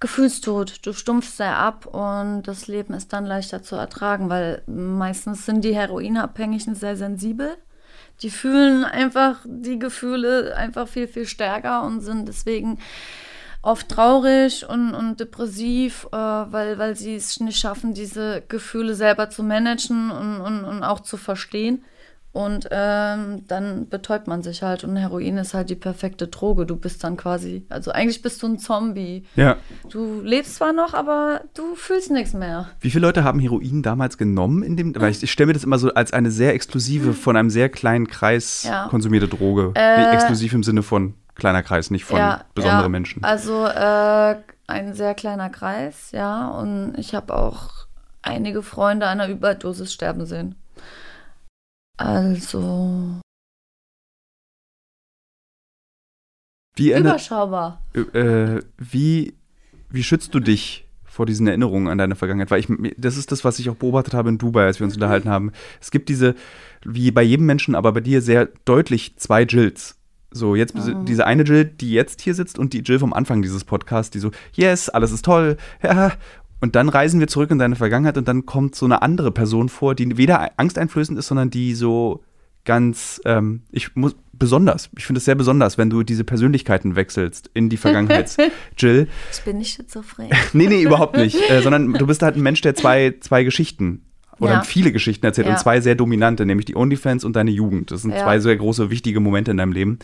gefühlstot. Du stumpfst sehr ab und das Leben ist dann leichter zu ertragen, weil meistens sind die Heroinabhängigen sehr sensibel. Die fühlen einfach die Gefühle einfach viel, viel stärker und sind deswegen oft traurig und, und depressiv, äh, weil, weil sie es nicht schaffen, diese Gefühle selber zu managen und, und, und auch zu verstehen. Und ähm, dann betäubt man sich halt und Heroin ist halt die perfekte Droge. Du bist dann quasi, also eigentlich bist du ein Zombie. Ja. Du lebst zwar noch, aber du fühlst nichts mehr. Wie viele Leute haben Heroin damals genommen? In dem, weil ich, ich stelle mir das immer so als eine sehr exklusive, von einem sehr kleinen Kreis Ja. konsumierte Droge. Äh, exklusiv im Sinne von kleiner Kreis, nicht von ja, besonderen ja. Menschen. Also äh, ein sehr kleiner Kreis, ja. Und ich habe auch einige Freunde an einer Überdosis sterben sehen. Also Wie, überschaubar. äh, wie, wie schützt du dich vor diesen Erinnerungen an deine Vergangenheit? Weil ich, das ist das, was ich auch beobachtet habe in Dubai, als wir uns unterhalten haben. Es gibt diese, wie bei jedem Menschen, aber bei dir sehr deutlich zwei Jills. So, jetzt Mhm. diese eine Jill, die jetzt hier sitzt und die Jill vom Anfang dieses Podcasts, die so, yes, alles ist toll, *laughs* ja. Und dann reisen wir zurück in deine Vergangenheit und dann kommt so eine andere Person vor, die weder angsteinflößend ist, sondern die so ganz, ähm, ich muss, besonders, ich finde es sehr besonders, wenn du diese Persönlichkeiten wechselst in die Vergangenheit. *laughs* Jill, Ich bin nicht schizophren. *laughs* nee, nee, überhaupt nicht, *laughs* äh, sondern du bist halt ein Mensch, der zwei, zwei Geschichten oder Ja. viele Geschichten erzählt Ja. und zwei sehr dominante, nämlich die OnlyFans und deine Jugend. Das sind Ja. zwei sehr große, wichtige Momente in deinem Leben.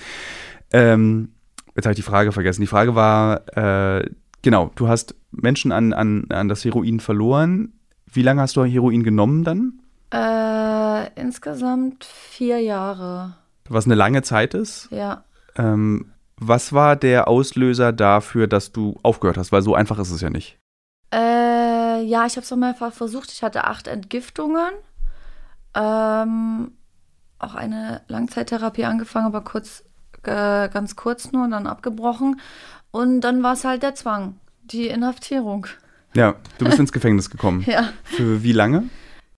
Ähm, jetzt habe ich die Frage vergessen. Die Frage war, äh, genau, du hast Menschen an, an, an das Heroin verloren. Wie lange hast du Heroin genommen dann? Äh, insgesamt vier Jahre. Was eine lange Zeit ist. Ja. Ähm, was war der Auslöser dafür, dass du aufgehört hast? Weil so einfach ist es ja nicht. Äh, ja, ich habe es auch mehrfach versucht. Ich hatte acht Entgiftungen. Ähm, auch eine Langzeittherapie angefangen, aber kurz, äh, ganz kurz nur und dann abgebrochen. Und dann war es halt der Zwang, die Inhaftierung. Ja, du bist ins Gefängnis gekommen. *laughs* Ja. Für wie lange?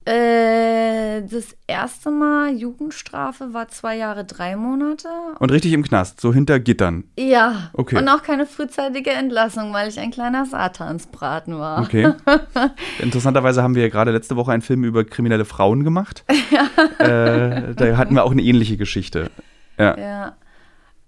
Äh, das erste Mal Jugendstrafe war zwei Jahre, drei Monate. Und richtig im Knast, so hinter Gittern. Ja. Okay. Und auch keine frühzeitige Entlassung, weil ich ein kleiner Satansbraten war. Okay. *laughs* Interessanterweise haben wir ja gerade letzte Woche einen Film über kriminelle Frauen gemacht. *laughs* Ja. Äh, da hatten wir auch eine ähnliche Geschichte. Ja. Ja.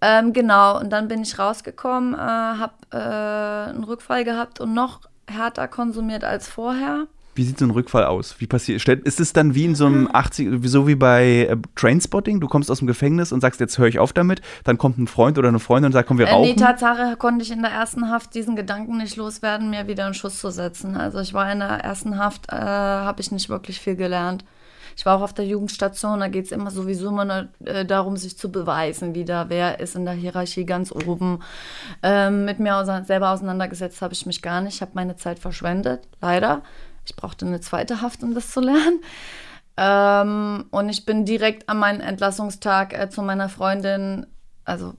Ähm, genau, und dann bin ich rausgekommen, äh, habe äh, einen Rückfall gehabt und noch härter konsumiert als vorher. Wie sieht so ein Rückfall aus? Wie passiert? Ist es dann wie in so einem 80, so wie bei äh, Trainspotting? Du kommst aus dem Gefängnis und sagst, jetzt höre ich auf damit. Dann kommt ein Freund oder eine Freundin und sagt, komm, wir Äh, nee, rauchen. Tatsache konnte ich in der ersten Haft diesen Gedanken nicht loswerden, mir wieder einen Schuss zu setzen. Also ich war in der ersten Haft, äh, habe ich nicht wirklich viel gelernt. Ich war auch auf der Jugendstation, da geht es immer sowieso immer nur, äh, darum, sich zu beweisen wieder, wer ist in der Hierarchie ganz oben. Ähm, mit mir ausein- selber auseinandergesetzt habe ich mich gar nicht, ich habe meine Zeit verschwendet, leider. Ich brauchte eine zweite Haft, um das zu lernen. Ähm, und ich bin direkt an meinen Entlassungstag äh, zu meiner Freundin, also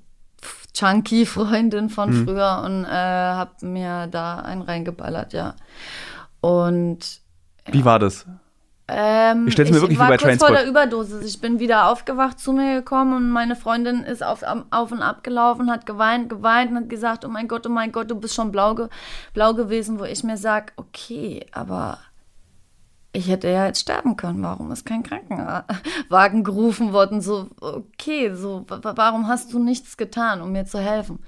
Chunky-Freundin *laughs* von Mhm. früher und äh, habe mir da einen reingeballert, ja. Und Wie war das? Ähm, Ich stell's mir wirklich wie war bei kurz vor der Überdosis. Ich bin wieder aufgewacht, zu mir gekommen und meine Freundin ist auf, auf und ab gelaufen, hat geweint, geweint und hat gesagt, oh mein Gott, oh mein Gott, du bist schon blau, ge blau gewesen, wo ich mir sage, okay, aber ich hätte ja jetzt sterben können. Warum ist kein Krankenwagen *laughs* gerufen worden? So, okay, so, wa- warum hast du nichts getan, um mir zu helfen?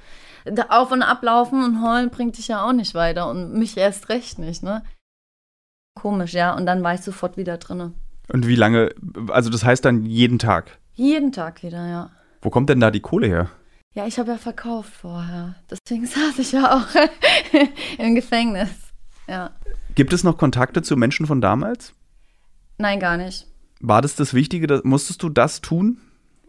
Da auf und ablaufen und heulen bringt dich ja auch nicht weiter und mich erst recht nicht, ne? Komisch, ja. Und dann war ich sofort wieder drinne. Und wie lange? Also das heißt dann jeden Tag. Jeden Tag wieder, ja. Wo kommt denn da die Kohle her? Ja, ich habe ja verkauft vorher. Deswegen *laughs* saß ich ja auch *laughs* im Gefängnis. Ja. Gibt es noch Kontakte zu Menschen von damals? Nein, gar nicht. War das das Wichtige? dass- musstest du das tun?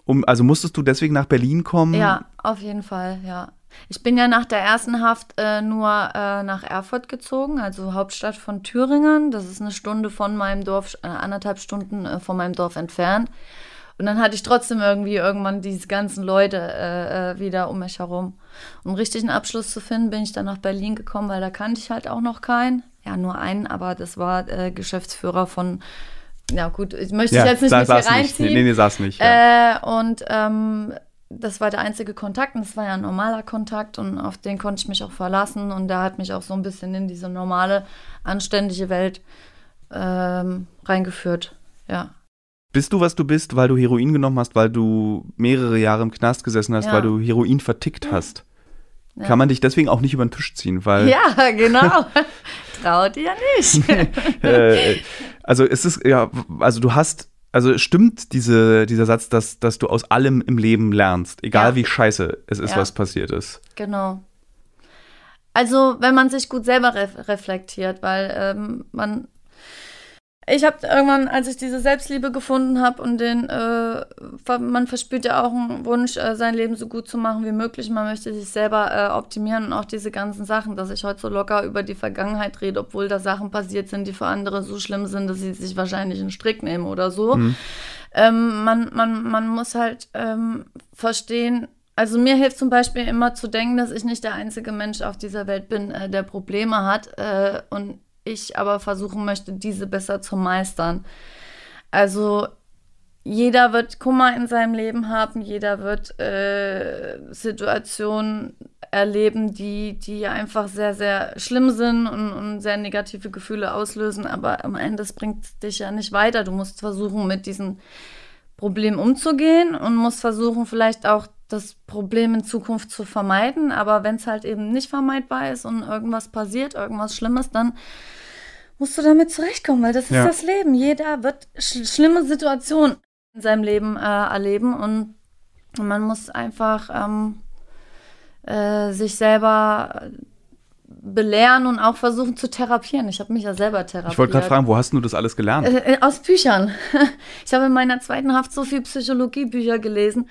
Um, also musstest du deswegen nach Berlin kommen? Ja, auf jeden Fall, ja. Ich bin ja nach der ersten Haft äh, nur äh, nach Erfurt gezogen, also Hauptstadt von Thüringen. Das ist eine Stunde von meinem Dorf, äh, anderthalb Stunden äh, von meinem Dorf entfernt. Und dann hatte ich trotzdem irgendwie irgendwann diese ganzen Leute äh, äh, wieder um mich herum. Um richtig einen Abschluss zu finden, bin ich dann nach Berlin gekommen, weil da kannte ich halt auch noch keinen. Ja, nur einen, aber das war Geschäftsführer von, ja gut, ich möchte ja jetzt nicht sa- mit hier saß nicht. reinziehen. Nee, nee, saß nicht. Ja. Äh, und ähm, das war der einzige Kontakt und das war ja ein normaler Kontakt und auf den konnte ich mich auch verlassen und der hat mich auch so ein bisschen in diese normale, anständige Welt ähm, reingeführt. Ja. Bist du, was du bist, weil du Heroin genommen hast, weil du mehrere Jahre im Knast gesessen hast, Ja. weil du Heroin vertickt hast? Ja. Kann man dich deswegen auch nicht über den Tisch ziehen, weil Ja, genau. *laughs* Traut ihr nicht. *laughs* äh, also es ist ja, also du hast, also stimmt diese, dieser Satz, dass, dass du aus allem im Leben lernst, egal Ja. wie scheiße es ist, Ja. was passiert ist. Genau. Also, wenn man sich gut selber ref reflektiert, weil ähm, man. Ich habe irgendwann, als ich diese Selbstliebe gefunden habe und den, äh, man verspürt ja auch einen Wunsch, äh, sein Leben so gut zu machen wie möglich. Man möchte sich selber äh, optimieren und auch diese ganzen Sachen, dass ich heute so locker über die Vergangenheit rede, obwohl da Sachen passiert sind, die für andere so schlimm sind, dass sie sich wahrscheinlich einen Strick nehmen oder so. Mhm. Ähm, man, man, man muss halt ähm, verstehen, also mir hilft zum Beispiel immer zu denken, dass ich nicht der einzige Mensch auf dieser Welt bin, äh, der Probleme hat äh, und ich aber versuchen möchte, diese besser zu meistern. Also jeder wird Kummer in seinem Leben haben, jeder wird äh, Situationen erleben, die, die einfach sehr, sehr schlimm sind und, und sehr negative Gefühle auslösen, aber am Ende das bringt dich ja nicht weiter. Du musst versuchen, mit diesen Problemen umzugehen und musst versuchen, vielleicht auch das Problem in Zukunft zu vermeiden. Aber wenn es halt eben nicht vermeidbar ist und irgendwas passiert, irgendwas Schlimmes, dann musst du damit zurechtkommen, weil das ist Ja. das Leben. Jeder wird sch schlimme Situationen in seinem Leben äh, erleben und man muss einfach ähm, äh, sich selber belehren und auch versuchen zu therapieren. Ich habe mich ja selber therapiert. Ich wollte gerade fragen, wo hast du das alles gelernt? Äh, aus Büchern. *laughs* Ich habe in meiner zweiten Haft so viel Psychologiebücher gelesen.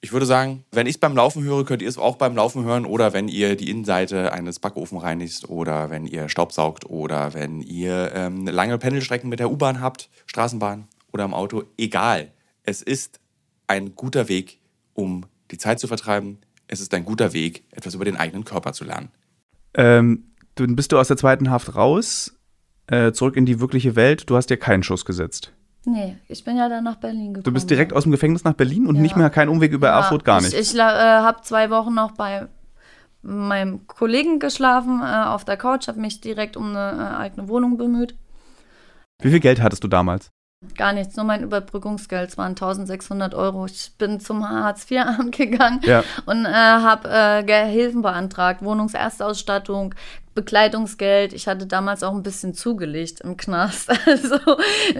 ich würde sagen, wenn ich es beim Laufen höre, könnt ihr es auch beim Laufen hören oder wenn ihr die Innenseite eines Backofen reinigt oder wenn ihr Staubsaugt oder wenn ihr ähm, lange Pendelstrecken mit der U-Bahn habt, Straßenbahn oder im Auto. Egal. Es ist ein guter Weg, um die Zeit zu vertreiben. Es ist ein guter Weg, etwas über den eigenen Körper zu lernen. Ähm, dann bist du aus der zweiten Haft raus, äh, zurück in die wirkliche Welt. Du hast dir keinen Schuss gesetzt. Nee, ich bin ja dann nach Berlin gekommen. Du bist direkt aus dem Gefängnis nach Berlin und Ja. nicht mehr kein Umweg über Ja, Erfurt, gar nicht. Ich, ich äh, habe zwei Wochen noch bei meinem Kollegen geschlafen äh, auf der Couch, habe mich direkt um eine äh, eigene Wohnung bemüht. Wie viel Geld hattest du damals? Gar nichts, nur mein Überbrückungsgeld, es waren 1600 Euro. Ich bin zum Hartz-IV-Amt *laughs* gegangen Ja. und äh, habe äh, Hilfen beantragt, Wohnungserstausstattung, Bekleidungsgeld. Ich hatte damals auch ein bisschen zugelegt im Knast. *laughs* Also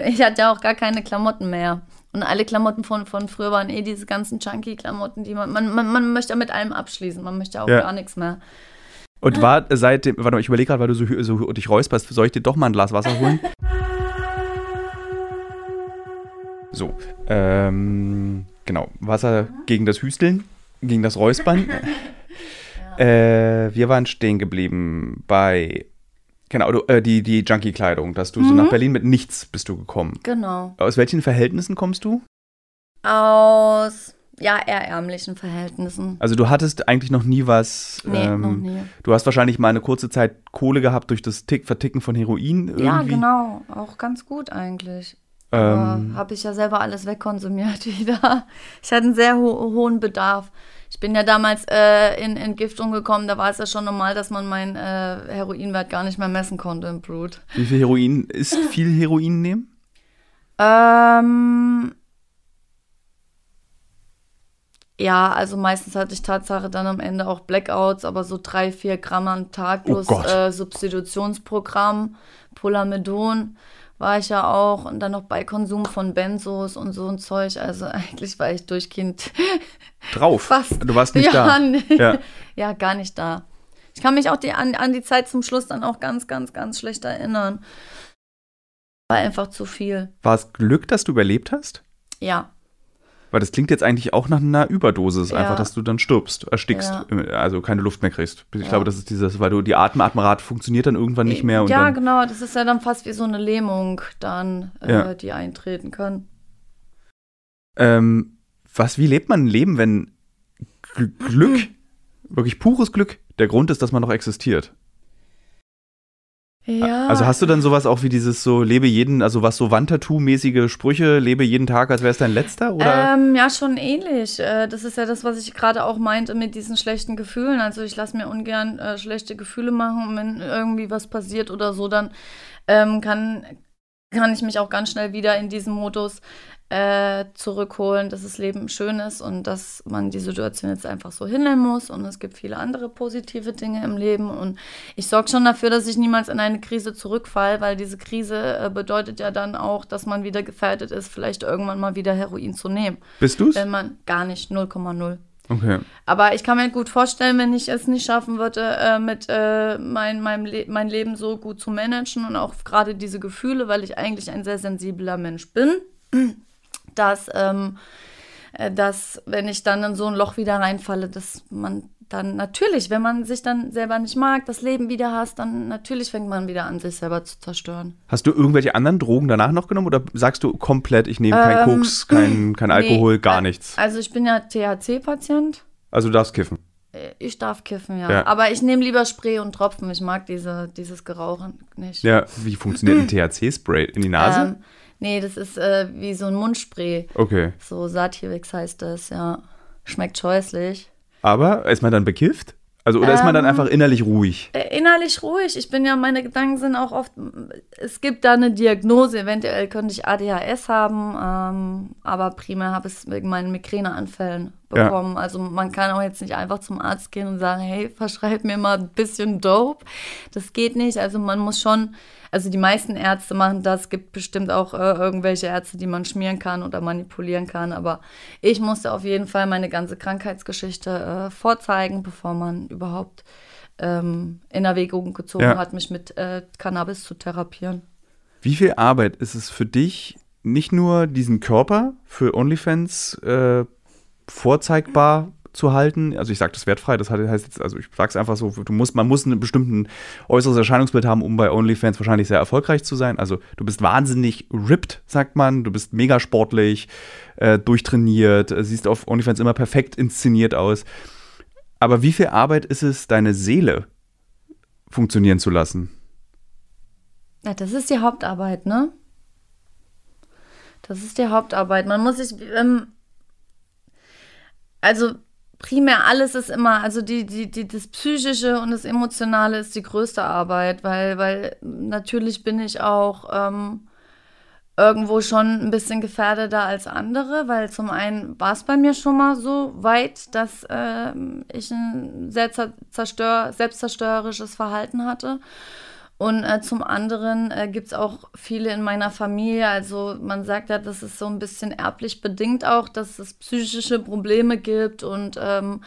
ich hatte ja auch gar keine Klamotten mehr. Und alle Klamotten von, von früher waren eh diese ganzen Chunky-Klamotten, die man, man, man, man möchte mit allem abschließen. Man möchte auch Ja. gar nichts mehr. Und war seitdem, warte mal, ich überlege gerade, weil du so, so dich räusperst, soll ich dir doch mal ein Glas Wasser holen? *laughs* so, ähm, genau, Wasser gegen das Hüsteln, gegen das Räuspern. *laughs* äh, wir waren stehen geblieben bei, genau, du, äh, die, die Junkie-Kleidung, dass du so nach Berlin mit nichts bist du gekommen. Genau. Aus welchen Verhältnissen kommst du? Aus, ja, eher ärmlichen Verhältnissen. Also du hattest eigentlich noch nie was. Nee, ähm, noch nie. Du hast wahrscheinlich mal eine kurze Zeit Kohle gehabt durch das Tick, Verticken von Heroin irgendwie. Ja, genau. Auch ganz gut eigentlich. Ähm, habe ich ja selber alles wegkonsumiert *laughs* wieder. Ich hatte einen sehr ho hohen Bedarf. Ich bin ja damals äh, in Entgiftung gekommen, da war es ja schon normal, dass man meinen äh, Heroinwert gar nicht mehr messen konnte im Blut. wie viel Heroin ist *laughs* viel Heroin nehmen? Ähm, ja, also meistens hatte ich Tatsache dann am Ende auch Blackouts, aber so drei, vier Gramm am Tag Oh plus Gott. äh, Substitutionsprogramm, Polamedon war ich ja auch und dann noch bei Konsum von Benzos und so ein Zeug. Also eigentlich war ich durchgehend *laughs* Drauf. fast. Du warst nicht ja, da. Nee. Ja. *laughs* ja, gar nicht da. Ich kann mich auch die, an, an die Zeit zum Schluss dann auch ganz, ganz, ganz schlecht erinnern. War einfach zu viel. War es Glück, dass du überlebt hast? Ja. Weil das klingt jetzt eigentlich auch nach einer Überdosis, Ja. einfach, dass du dann stirbst, erstickst, also keine Luft mehr kriegst. Ich Ja. glaube, das ist dieses, weil du die Atematmerate funktioniert dann irgendwann nicht mehr und ja, dann, genau. Das ist ja dann fast wie so eine Lähmung, dann, äh, Ja. die eintreten kann. Ähm, was, wie lebt man ein Leben, wenn Gl Glück, *clears throat* wirklich pures Glück, der Grund ist, dass man noch existiert? Ja. Also hast du dann sowas auch wie dieses so, lebe jeden, also was so Wandtattoo-mäßige Sprüche, lebe jeden Tag, als wäre es dein letzter? Oder? Ähm, ja, schon ähnlich. Äh, Das ist ja das, was ich gerade auch meinte mit diesen schlechten Gefühlen. Also ich lasse mir ungern äh, schlechte Gefühle machen. Und wenn irgendwie was passiert oder so, dann ähm, kann, kann ich mich auch ganz schnell wieder in diesen Modus äh, zurückholen, dass das Leben schön ist und dass man die Situation jetzt einfach so hinnehmen muss. Und es gibt viele andere positive Dinge im Leben. Und ich sorge schon dafür, dass ich niemals in eine Krise zurückfalle, weil diese Krise äh, bedeutet ja dann auch, dass man wieder gefährdet ist, vielleicht irgendwann mal wieder Heroin zu nehmen. Bist du's? Wenn man gar nicht 0,0. Okay. Aber ich kann mir gut vorstellen, wenn ich es nicht schaffen würde, äh, mit äh, mein, meinem Le mein Leben so gut zu managen und auch gerade diese Gefühle, weil ich eigentlich ein sehr sensibler Mensch bin, dass, ähm, äh, dass wenn ich dann in so ein Loch wieder reinfalle, dass man dann natürlich, wenn man sich dann selber nicht mag, das Leben wieder hasst, dann natürlich fängt man wieder an, sich selber zu zerstören. Hast du irgendwelche anderen Drogen danach noch genommen oder sagst du komplett, ich nehme kein Ähm, Koks, kein, *clears throat* kein Alkohol, gar nichts? Also ich bin ja THC-Patient. Also du darfst kiffen. Äh, Ich darf kiffen, ja. Ja. Aber ich nehme lieber Spray und Tropfen. Ich mag diese, dieses Gerauchen nicht. Ja, wie funktioniert ein THC-Spray? In die Nase? Ähm, nee, das ist äh, wie so ein Mundspray. Okay. So Sativix heißt das, ja. Schmeckt scheußlich. Aber ist man dann bekifft? Also, oder ist man dann Ähm, einfach innerlich ruhig? Äh, innerlich ruhig. Ich bin ja, meine Gedanken sind auch oft, es gibt da eine Diagnose. Eventuell könnte ich ADHS haben, ähm, aber primär habe ich es wegen meinen Migräneanfällen Ja. bekommen. Also man kann auch jetzt nicht einfach zum Arzt gehen und sagen, hey, verschreib mir mal ein bisschen Dope. Das geht nicht. Also man muss schon, also die meisten Ärzte machen das. Es gibt bestimmt auch äh, irgendwelche Ärzte, die man schmieren kann oder manipulieren kann. Aber ich musste auf jeden Fall meine ganze Krankheitsgeschichte äh, vorzeigen, bevor man überhaupt ähm, in Erwägung gezogen Ja. hat, mich mit äh, Cannabis zu therapieren. Wie viel Arbeit ist es für dich, nicht nur diesen Körper für OnlyFans äh, vorzeigbar zu halten? Also ich sage das wertfrei, das heißt jetzt, also ich sage es einfach so, du musst, man muss einen bestimmten äußeres Erscheinungsbild haben, um bei OnlyFans wahrscheinlich sehr erfolgreich zu sein. Also du bist wahnsinnig ripped, sagt man, du bist mega sportlich, äh, durchtrainiert, äh, siehst auf OnlyFans immer perfekt inszeniert aus. Aber wie viel Arbeit ist es, deine Seele funktionieren zu lassen? Ja, das ist die Hauptarbeit, ne? Das ist die Hauptarbeit. Man muss sich, ähm, also primär alles ist immer, also die, die, die, das Psychische und das Emotionale ist die größte Arbeit, weil, weil natürlich bin ich auch ähm, irgendwo schon ein bisschen gefährdeter als andere, weil zum einen war es bei mir schon mal so weit, dass ähm, ich ein sehr zer zerstör selbstzerstörerisches Verhalten hatte. Und äh, zum anderen äh, gibt es auch viele in meiner Familie. Also man sagt ja, das ist so ein bisschen erblich bedingt auch, dass es psychische Probleme gibt und ähm,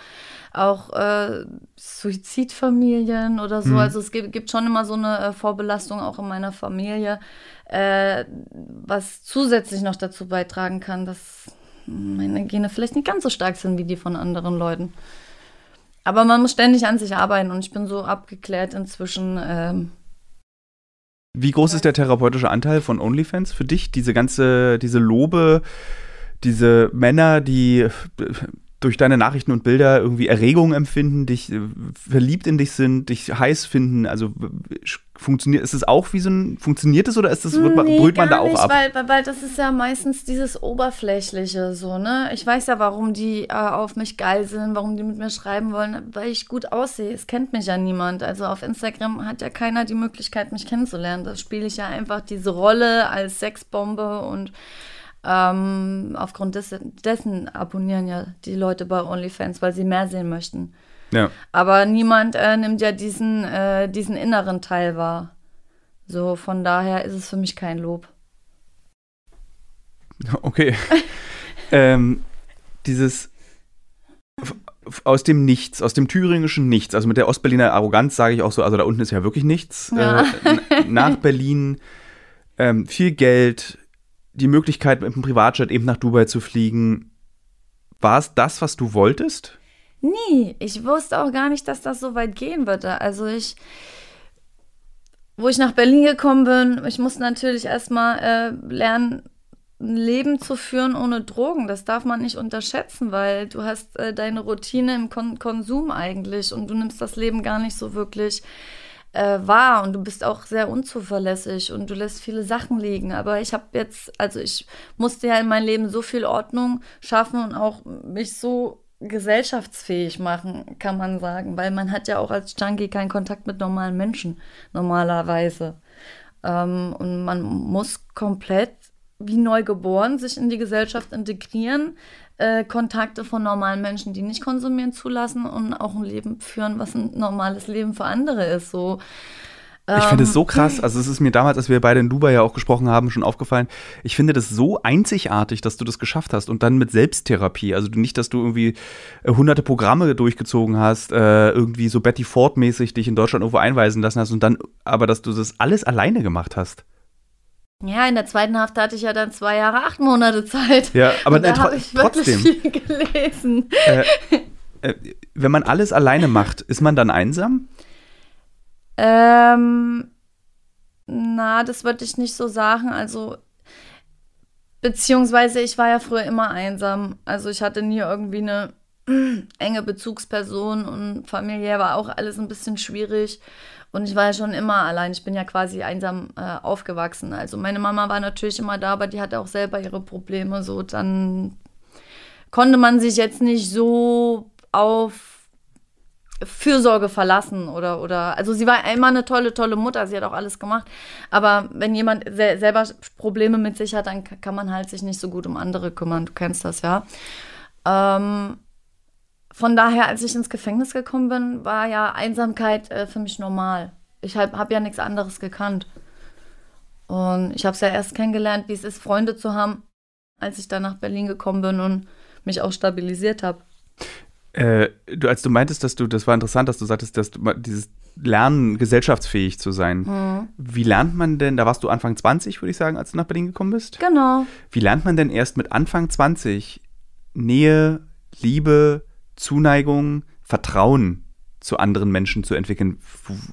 auch äh, Suizidfamilien oder so. Mhm. Also es gibt, gibt schon immer so eine äh, Vorbelastung auch in meiner Familie, äh, was zusätzlich noch dazu beitragen kann, dass meine Gene vielleicht nicht ganz so stark sind wie die von anderen Leuten. Aber man muss ständig an sich arbeiten und ich bin so abgeklärt inzwischen. Ähm, Wie groß ist der therapeutische Anteil von OnlyFans für dich? Diese ganze, diese Lobe, diese Männer, die durch deine Nachrichten und Bilder irgendwie Erregung empfinden, dich äh, verliebt in dich sind, dich heiß finden. Also funktioniert, ist es auch wie so ein, funktioniert es oder ist das, wird man, Nee, brüht man da auch nicht, ab? Weil, weil, weil das ist ja meistens dieses Oberflächliche so, ne? Ich weiß ja, warum die äh, auf mich geil sind, warum die mit mir schreiben wollen, weil ich gut aussehe. Es kennt mich ja niemand. Also auf Instagram hat ja keiner die Möglichkeit, mich kennenzulernen. Da spiele ich ja einfach diese Rolle als Sexbombe und ähm, aufgrund dessen, dessen abonnieren ja die Leute bei OnlyFans, weil sie mehr sehen möchten. Ja. Aber niemand äh, nimmt ja diesen, äh, diesen inneren Teil wahr. So, von daher ist es für mich kein Lob. *laughs* Okay. ähm, dieses aus dem Nichts, aus dem thüringischen Nichts, also mit der Ostberliner Arroganz sage ich auch so, also da unten ist ja wirklich nichts. Ja. Äh, nach *laughs* Berlin, ähm, viel Geld, die Möglichkeit mit dem Privatjet eben nach Dubai zu fliegen. War es das, was du wolltest? Nie. Ich wusste auch gar nicht, dass das so weit gehen würde. Also ich, wo ich nach Berlin gekommen bin, ich musste natürlich erstmal äh, lernen, ein Leben zu führen ohne Drogen. Das darf man nicht unterschätzen, weil du hast äh, deine Routine im Kon Konsum eigentlich und du nimmst das Leben gar nicht so wirklich äh, wahr und du bist auch sehr unzuverlässig und du lässt viele Sachen liegen. Aber ich habe jetzt, also ich musste ja in meinem Leben so viel Ordnung schaffen und auch mich so gesellschaftsfähig machen, kann man sagen, weil man hat ja auch als Junkie keinen Kontakt mit normalen Menschen normalerweise. Ähm, und man muss komplett wie neu geboren sich in die Gesellschaft integrieren, äh, Kontakte von normalen Menschen, die nicht konsumieren, zulassen und auch ein Leben führen, was ein normales Leben für andere ist. So ich finde es so ähm, krass, also es ist mir damals, als wir beide in Dubai ja auch gesprochen haben, schon aufgefallen. Ich finde das so einzigartig, dass du das geschafft hast und dann mit Selbsttherapie. Also nicht, dass du irgendwie äh, hunderte Programme durchgezogen hast, äh, irgendwie so Betty Ford-mäßig dich in Deutschland irgendwo einweisen lassen hast und dann, aber dass du das alles alleine gemacht hast. Ja, in der zweiten Hälfte hatte ich ja dann zwei Jahre, acht Monate Zeit. Ja, aber da habe ich trotzdem. viel *laughs* gelesen. Äh, äh, wenn man alles alleine macht, ist man dann einsam? Ähm, na, das würde ich nicht so sagen. Also, beziehungsweise ich war ja früher immer einsam. Also ich hatte nie irgendwie eine *clears throat* enge Bezugsperson und familiär war auch alles ein bisschen schwierig. Und ich war ja schon immer allein. Ich bin ja quasi einsam äh, aufgewachsen. Also meine Mama war natürlich immer da, aber die hatte auch selber ihre Probleme. So, dann konnte man sich jetzt nicht so auf Fürsorge verlassen oder, oder, also sie war immer eine tolle, tolle Mutter, sie hat auch alles gemacht. Aber wenn jemand se selber Probleme mit sich hat, dann kann man halt sich nicht so gut um andere kümmern. Du kennst das ja. Ähm, von daher, als ich ins Gefängnis gekommen bin, war ja Einsamkeit äh, für mich normal. Ich habe hab ja nichts anderes gekannt. Und ich habe es ja erst kennengelernt, wie es ist, Freunde zu haben, als ich dann nach Berlin gekommen bin und mich auch stabilisiert habe. Äh, du, als du meintest, dass du, das war interessant, dass du sagtest, dass du dieses Lernen, gesellschaftsfähig zu sein. Mhm. Wie lernt man denn, da warst du Anfang 20, würde ich sagen, als du nach Berlin gekommen bist? Genau. Wie lernt man denn erst mit Anfang 20 Nähe, Liebe, Zuneigung, Vertrauen zu anderen Menschen zu entwickeln?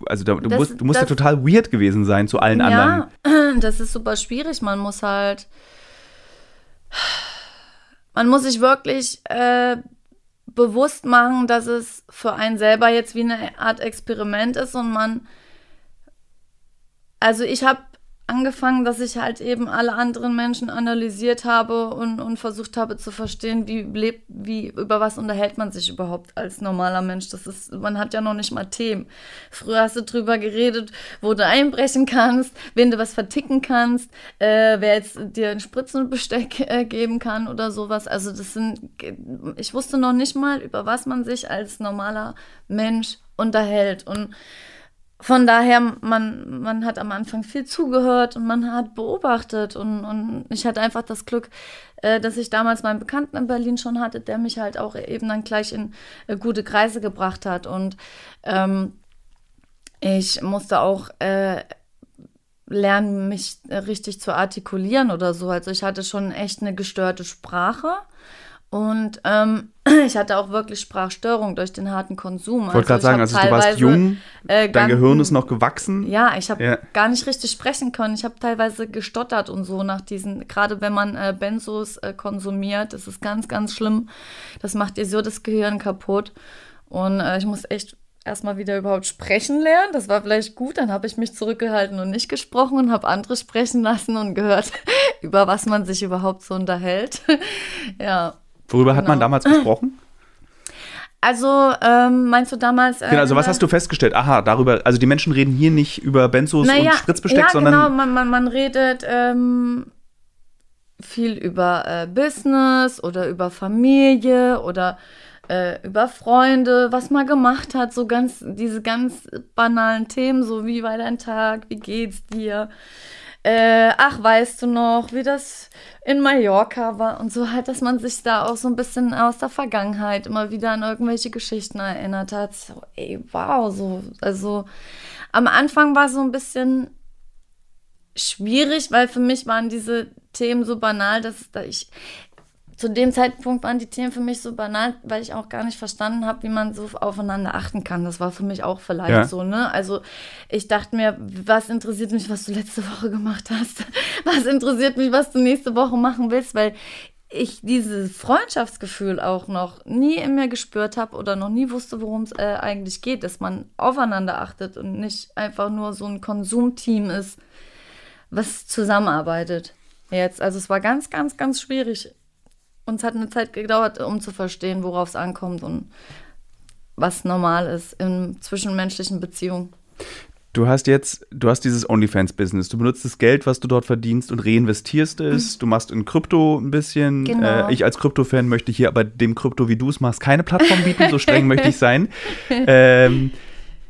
Also da, du, das, musst, du musst das, ja total weird gewesen sein zu allen ja, anderen. Ja, *clears throat* das ist super schwierig. Man muss halt, man muss sich wirklich äh, bewusst machen, dass es für einen selber jetzt wie eine Art Experiment ist und man, also ich habe angefangen, dass ich halt eben alle anderen Menschen analysiert habe und, und versucht habe zu verstehen, wie lebt, wie, über was unterhält man sich überhaupt als normaler Mensch. Das ist, man hat ja noch nicht mal Themen. Früher hast du drüber geredet, wo du einbrechen kannst, wen du was verticken kannst, äh, wer jetzt dir ein Spritzenbesteck äh, geben kann oder sowas. Also das sind, ich wusste noch nicht mal, über was man sich als normaler Mensch unterhält. Und von daher, man, man hat am Anfang viel zugehört und man hat beobachtet und, und ich hatte einfach das Glück, äh, dass ich damals meinen Bekannten in Berlin schon hatte, der mich halt auch eben dann gleich in äh, gute Kreise gebracht hat und ähm, ich musste auch äh, lernen, mich richtig zu artikulieren oder so. Also ich hatte schon echt eine gestörte Sprache und ähm, *clears throat* ich hatte auch wirklich Sprachstörung durch den harten Konsum. Ich wollte gerade sagen, also du warst jung, äh, dein Gehirn ist noch gewachsen. Ja, ich habe ja. gar nicht richtig sprechen können. Ich habe teilweise gestottert und so nach diesen, gerade wenn man äh, Benzos äh, konsumiert, das ist ganz, ganz schlimm. Das macht dir so das Gehirn kaputt. Und äh, ich muss echt erstmal wieder überhaupt sprechen lernen. Das war vielleicht gut. Dann habe ich mich zurückgehalten und nicht gesprochen und habe andere sprechen lassen und gehört, *laughs* über was man sich überhaupt so unterhält. *laughs* ja. Worüber genau. hat man genau. damals gesprochen? Also, ähm, meinst du damals. Äh, genau, also was hast du festgestellt? Aha, darüber, also die Menschen reden hier nicht über Benzos naja, und Spritzbesteck, ja, sondern. Genau, man, man, man redet ähm, viel über äh, Business oder über Familie oder äh, über Freunde, was man gemacht hat, so ganz, diese ganz banalen Themen, so wie war dein Tag, wie geht's dir? Äh, ach, weißt du noch, wie das in Mallorca war und so halt, dass man sich da auch so ein bisschen aus der Vergangenheit immer wieder an irgendwelche Geschichten erinnert hat. So, ey, wow, so, also am Anfang war so ein bisschen schwierig, weil für mich waren diese Themen so banal, dass, dass ich zu dem Zeitpunkt waren die Themen für mich so banal, weil ich auch gar nicht verstanden habe, wie man so aufeinander achten kann. Das war für mich auch vielleicht ja. so, ne? Also ich dachte mir, was interessiert mich, was du letzte Woche gemacht hast? *laughs* Was interessiert mich, was du nächste Woche machen willst? Weil ich dieses Freundschaftsgefühl auch noch nie in mir gespürt habe oder noch nie wusste, worum es äh, eigentlich geht, dass man aufeinander achtet und nicht einfach nur so ein Konsumteam ist, was zusammenarbeitet. Jetzt, also es war ganz, ganz, ganz schwierig. Uns hat eine Zeit gedauert, um zu verstehen, worauf es ankommt und was normal ist in zwischenmenschlichen Beziehungen. Du hast jetzt, du hast dieses OnlyFans-Business. Du benutzt das Geld, was du dort verdienst und reinvestierst es. Mhm. Du machst in Krypto ein bisschen. Genau. Äh, ich als Krypto-Fan möchte hier aber dem Krypto, wie du es machst, keine Plattform bieten. So streng möchte ich sein. *laughs* Ähm,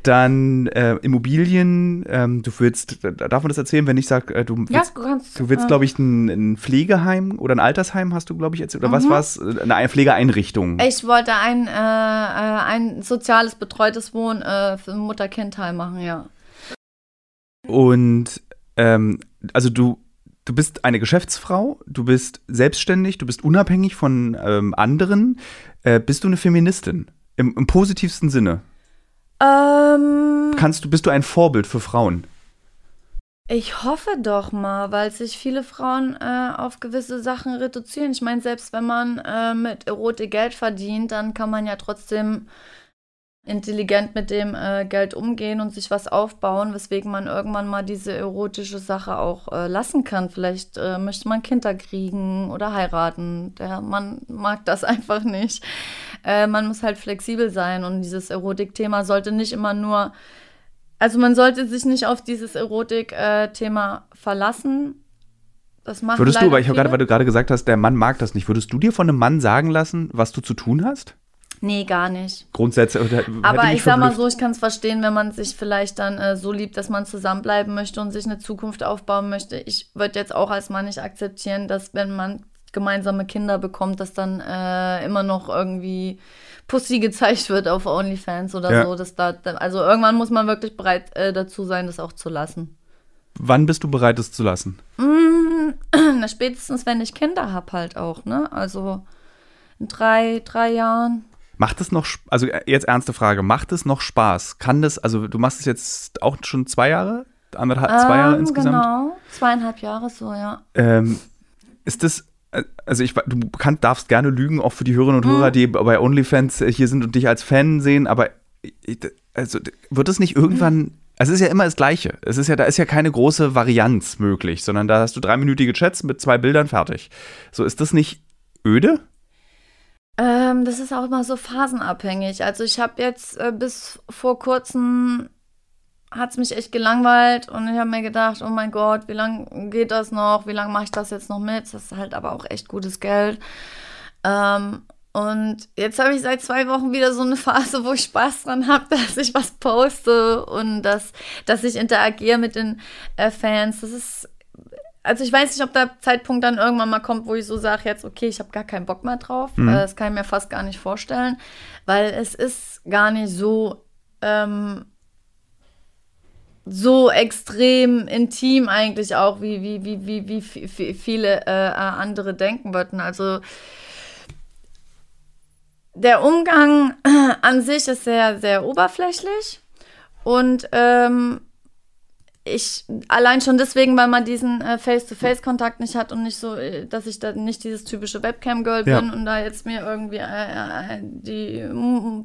dann äh, Immobilien. Ähm, du willst, darf man das erzählen, wenn ich sage, äh, du willst, ja, du willst, glaube ich, ein, ein, Pflegeheim oder ein Altersheim, hast du, glaube ich, erzählt. Oder mhm. was war es? Eine Pflegeeinrichtung. Ich wollte ein, äh, äh, ein soziales, betreutes Wohnen äh, für Mutter-Kind-Heim machen, ja. Und ähm, also du, du bist eine Geschäftsfrau, du bist selbstständig, du bist unabhängig von ähm, anderen. Äh, bist du eine Feministin? Im, Im, positivsten Sinne? Ähm, Kannst du, bist du ein Vorbild für Frauen? Ich hoffe doch mal, weil sich viele Frauen äh, auf gewisse Sachen reduzieren. Ich meine, selbst wenn man äh, mit Erotik Geld verdient, dann kann man ja trotzdem intelligent mit dem äh, Geld umgehen und sich was aufbauen, weswegen man irgendwann mal diese erotische Sache auch äh, lassen kann. Vielleicht äh, möchte man Kinder kriegen oder heiraten. Der Mann mag das *laughs* einfach nicht. Äh, man muss halt flexibel sein und dieses Erotikthema sollte nicht immer nur, also man sollte sich nicht auf dieses Erotik-Thema verlassen. Das machen Würdest du, weil ich habe gerade, weil du gerade gesagt hast, der Mann mag das nicht, würdest du dir von einem Mann sagen lassen, was du zu tun hast? Nee, gar nicht. Grundsätze. Aber ich sag mal so, ich kann es verstehen, wenn man sich vielleicht dann äh, so liebt, dass man zusammenbleiben möchte und sich eine Zukunft aufbauen möchte. Ich würde jetzt auch als Mann nicht akzeptieren, dass wenn man gemeinsame Kinder bekommt, dass dann äh, immer noch irgendwie Pussy gezeigt wird auf OnlyFans oder ja. so. Dass da, also irgendwann muss man wirklich bereit äh, dazu sein, das auch zu lassen. Wann bist du bereit, es zu lassen? Mm, *clears throat* na, spätestens, wenn ich Kinder habe halt auch, ne? Also in drei, drei Jahren. Macht es noch, also äh, jetzt ernste Frage, macht es noch Spaß? Kann das, also du machst es jetzt auch schon zwei Jahre? Anderthalb, zwei Jahre ähm, insgesamt? Genau, zweieinhalb Jahre so, ja. Ähm, ist das, äh, also ich, du kann, darfst gerne lügen, auch für die Hörerinnen und mhm. Hörer, die bei OnlyFans äh, hier sind und dich als Fan sehen, aber also wird es nicht irgendwann mhm. Es ist ja immer das Gleiche. Es ist ja, da ist ja keine große Varianz möglich, sondern da hast du dreiminütige Chats mit zwei Bildern fertig. So, ist das nicht öde? Ähm, das ist auch immer so phasenabhängig. Also ich habe jetzt äh, bis vor kurzem hat es mich echt gelangweilt und ich habe mir gedacht, oh mein Gott, wie lange geht das noch? Wie lange mache ich das jetzt noch mit? Das ist halt aber auch echt gutes Geld. Ähm, und jetzt habe ich seit zwei Wochen wieder so eine Phase, wo ich Spaß dran habe, *laughs* dass ich was poste und dass, dass ich interagiere mit den äh, Fans. Das ist also ich weiß nicht, ob der Zeitpunkt dann irgendwann mal kommt, wo ich so sage, jetzt, okay, ich habe gar keinen Bock mehr drauf. Mhm. Das kann ich mir fast gar nicht vorstellen, weil es ist gar nicht so, ähm, so extrem intim eigentlich auch, wie, wie, wie, wie, wie, wie viele äh, andere denken würden. Also der Umgang an sich ist sehr, sehr oberflächlich und ähm, ich allein schon deswegen, weil man diesen äh, Face-to-Face-Kontakt nicht hat und nicht so, äh, dass ich da nicht dieses typische Webcam-Girl ja. bin und da jetzt mir irgendwie äh, äh die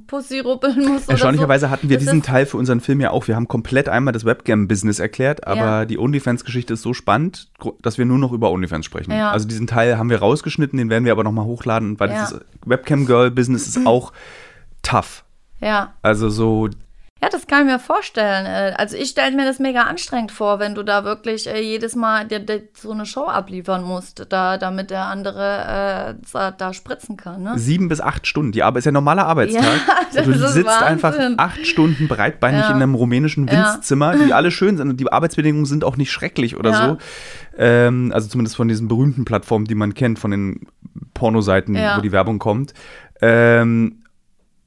Pussy ruppeln muss. Erstaunlicherweise so. hatten wir das diesen Teil für unseren Film ja auch. Wir haben komplett einmal das Webcam-Business erklärt, aber ja. die OnlyFans-Geschichte ist so spannend, dass wir nur noch über OnlyFans sprechen. Ja. Also diesen Teil haben wir rausgeschnitten, den werden wir aber nochmal hochladen, weil dieses Webcam-Girl-Business ist auch tough. Ja. Also so ja, das kann ich mir vorstellen. Äh, also ich stelle mir das mega anstrengend vor, wenn du da wirklich äh, jedes Mal dir, dir so eine Show abliefern musst, da, damit der andere äh, da spritzen kann. Ne? Sieben bis acht Stunden. Die Arbeit ist ja normaler Arbeitstag. Ja, *laughs* du sitzt Wahnsinn. einfach acht Stunden breitbeinig ja. in einem rumänischen Winzzimmer, die *laughs* alle schön sind und die Arbeitsbedingungen sind auch nicht schrecklich oder so. Ähm, also zumindest von diesen berühmten Plattformen, die man kennt, von den Pornoseiten, wo die Werbung kommt. Ähm,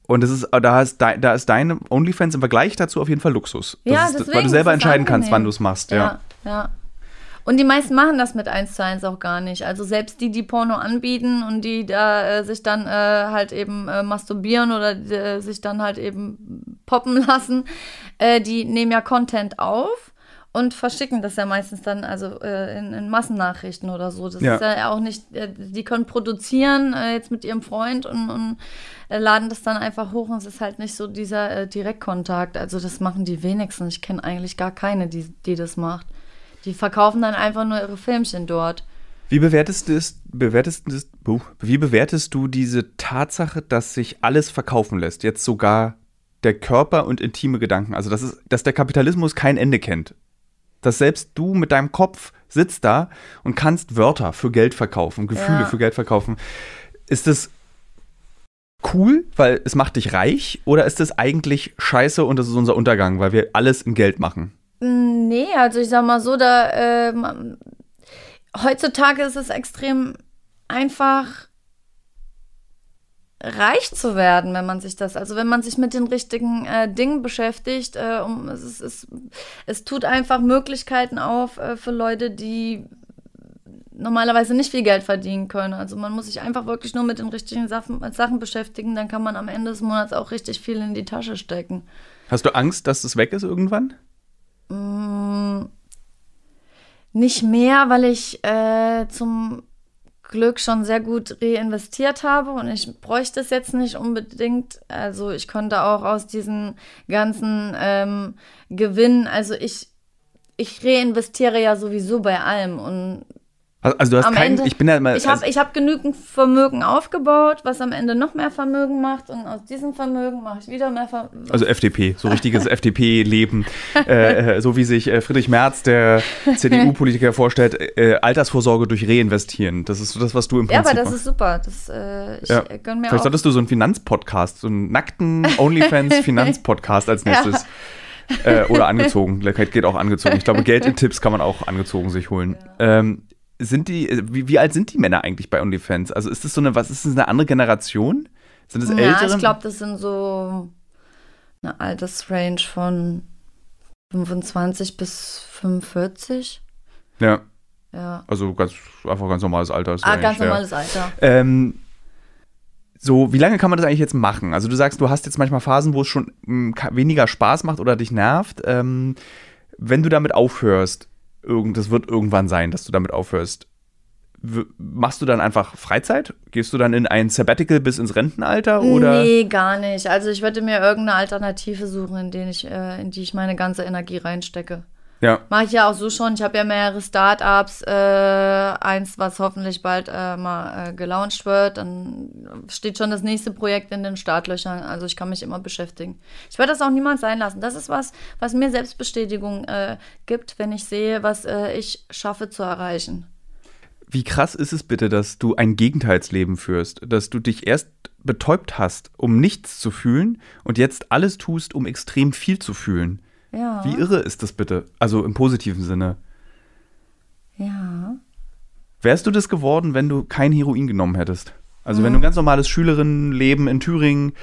und das ist, da ist, da ist deine OnlyFans im Vergleich dazu auf jeden Fall Luxus. Das ja, ist, weil du selber entscheiden kannst, wann du es machst. Ja, ja. ja. Und die meisten machen das mit 1 zu 1 auch gar nicht. Also selbst die, die Porno anbieten und die da äh, sich dann äh, halt eben äh, masturbieren oder äh, sich dann halt eben poppen *laughs* lassen, äh, die nehmen ja Content auf und verschicken das ja meistens dann also äh, in, in, Massennachrichten oder so. Das ja. ist ja auch nicht, die können produzieren jetzt mit ihrem Freund und, und laden das dann einfach hoch und es ist halt nicht so dieser Direktkontakt. Also das machen die wenigsten. Ich kenne eigentlich gar keine, die, die das macht. Die verkaufen dann einfach nur ihre Filmchen dort. Wie bewertest du, bewertest, wie bewertest du diese Tatsache, dass sich alles verkaufen lässt? Jetzt sogar der Körper und intime Gedanken. Also, dass, es, dass der Kapitalismus kein Ende kennt. Dass selbst du mit deinem Kopf sitzt da und kannst Wörter für Geld verkaufen, Gefühle ja. für Geld verkaufen. Ist das cool, weil es macht dich reich? Oder ist das eigentlich scheiße und das ist unser Untergang, weil wir alles in Geld machen? Nee, also ich sag mal so, da äh, heutzutage ist es extrem einfach reich zu werden, wenn man sich das, also wenn man sich mit den richtigen äh, Dingen beschäftigt, äh, um, es, es, es, tut einfach Möglichkeiten auf äh, für Leute, die normalerweise nicht viel Geld verdienen können. Also man muss sich einfach wirklich nur mit den richtigen Sachen, Sachen beschäftigen, dann kann man am Ende des Monats auch richtig viel in die Tasche stecken. Hast du Angst, dass es weg ist irgendwann? Mm, nicht mehr, weil ich äh, zum Glück schon sehr gut reinvestiert habe und ich bräuchte es jetzt nicht unbedingt. Also ich konnte auch aus diesen ganzen ähm, Gewinnen, also ich, ich reinvestiere ja sowieso bei allem und also du hast keinen, ich bin ja immer. Ich habe also, hab genügend Vermögen aufgebaut, was am Ende noch mehr Vermögen macht und aus diesem Vermögen mache ich wieder mehr Vermögen. Also FDP, so richtiges *laughs* FDP-Leben, äh, äh, so wie sich äh, Friedrich Merz, der CDU-Politiker, vorstellt, äh, Altersvorsorge durch Reinvestieren. Das ist das, was du im Prinzip Ja, aber das machst. ist super. Das, äh, ich ja. gönn mir Vielleicht auch. solltest du so einen Finanzpodcast, so einen nackten *laughs* OnlyFans-Finanzpodcast als *laughs* nächstes. Ja. Äh, oder angezogen. Geht auch angezogen. Ich glaube, Geld in Tipps kann man auch angezogen sich holen. Ja. Ähm, sind die, äh, wie, wie, alt sind die Männer eigentlich bei OnlyFans? Also ist das so eine, was ist das, eine andere Generation? Sind das ältere? Ja, ich glaube, das sind so eine Altersrange von 25 bis 45. Ja. Ja. Also ganz, einfach ganz normales Alter. Ah, ganz normales ja. Alter. Ähm, so, wie lange kann man das eigentlich jetzt machen? Also du sagst, du hast jetzt manchmal Phasen, wo es schon mh, mm, weniger Spaß macht oder dich nervt. Ähm, wenn du damit aufhörst, irgend, das wird irgendwann sein, dass du damit aufhörst. W machst du dann einfach Freizeit? Gehst du dann in ein Sabbatical bis ins Rentenalter? Oder? Nee, gar nicht. Also ich würde mir irgendeine Alternative suchen, in, ich, äh, in die ich meine ganze Energie reinstecke. Ja. Mache ich ja auch so schon. Ich habe ja mehrere Startups. Äh, eins, was hoffentlich bald äh, mal äh, gelauncht wird. Dann steht schon das nächste Projekt in den Startlöchern. Also ich kann mich immer beschäftigen. Ich werde das auch niemals sein lassen. Das ist was, was mir Selbstbestätigung äh, gibt, wenn ich sehe, was äh, ich schaffe zu erreichen. Wie krass ist es bitte, dass du ein Gegenteilsleben führst, dass du dich erst betäubt hast, um nichts zu fühlen und jetzt alles tust, um extrem viel zu fühlen. Ja. Wie irre ist das bitte? Also im positiven Sinne. Ja. Wärst du das geworden, wenn du kein Heroin genommen hättest? Also, mhm. wenn du ein ganz normales Schülerinnenleben in Thüringen,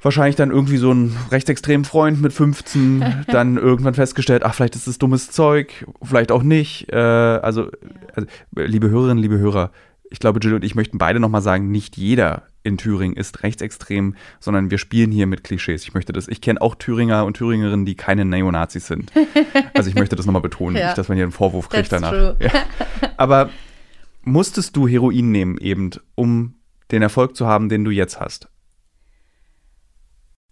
wahrscheinlich dann irgendwie so einen rechtsextremen Freund mit 15, *laughs* dann irgendwann festgestellt, ach, vielleicht ist das dummes Zeug, vielleicht auch nicht. Äh, also, also, liebe Hörerinnen, liebe Hörer, ich glaube, Jill und ich möchten beide nochmal sagen, nicht jeder in Thüringen ist rechtsextrem, sondern wir spielen hier mit Klischees. Ich möchte das, ich kenne auch Thüringer und Thüringerinnen, die keine Neonazis sind. *laughs* Also ich möchte das nochmal betonen, ja. nicht, dass man hier einen Vorwurf kriegt That's danach. Ja. *laughs* Aber musstest du Heroin nehmen, eben, um den Erfolg zu haben, den du jetzt hast?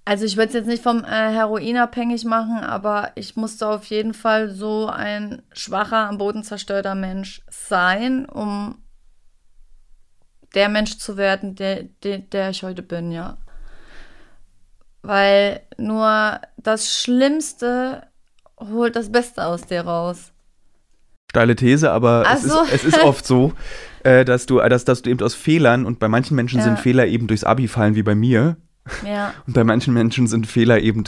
Also ich würde es jetzt nicht vom äh, Heroin abhängig machen, aber ich musste auf jeden Fall so ein schwacher, am Boden zerstörter Mensch sein, um der Mensch zu werden, der, der, der ich heute bin, ja. Weil nur das Schlimmste holt das Beste aus dir raus. Steile These, aber es, ist, es, ist, oft so, *laughs* äh, dass, du, dass, dass du eben aus Fehlern und bei manchen Menschen ja. sind Fehler eben durchs Abi fallen wie bei mir. Ja. Und bei manchen Menschen sind Fehler eben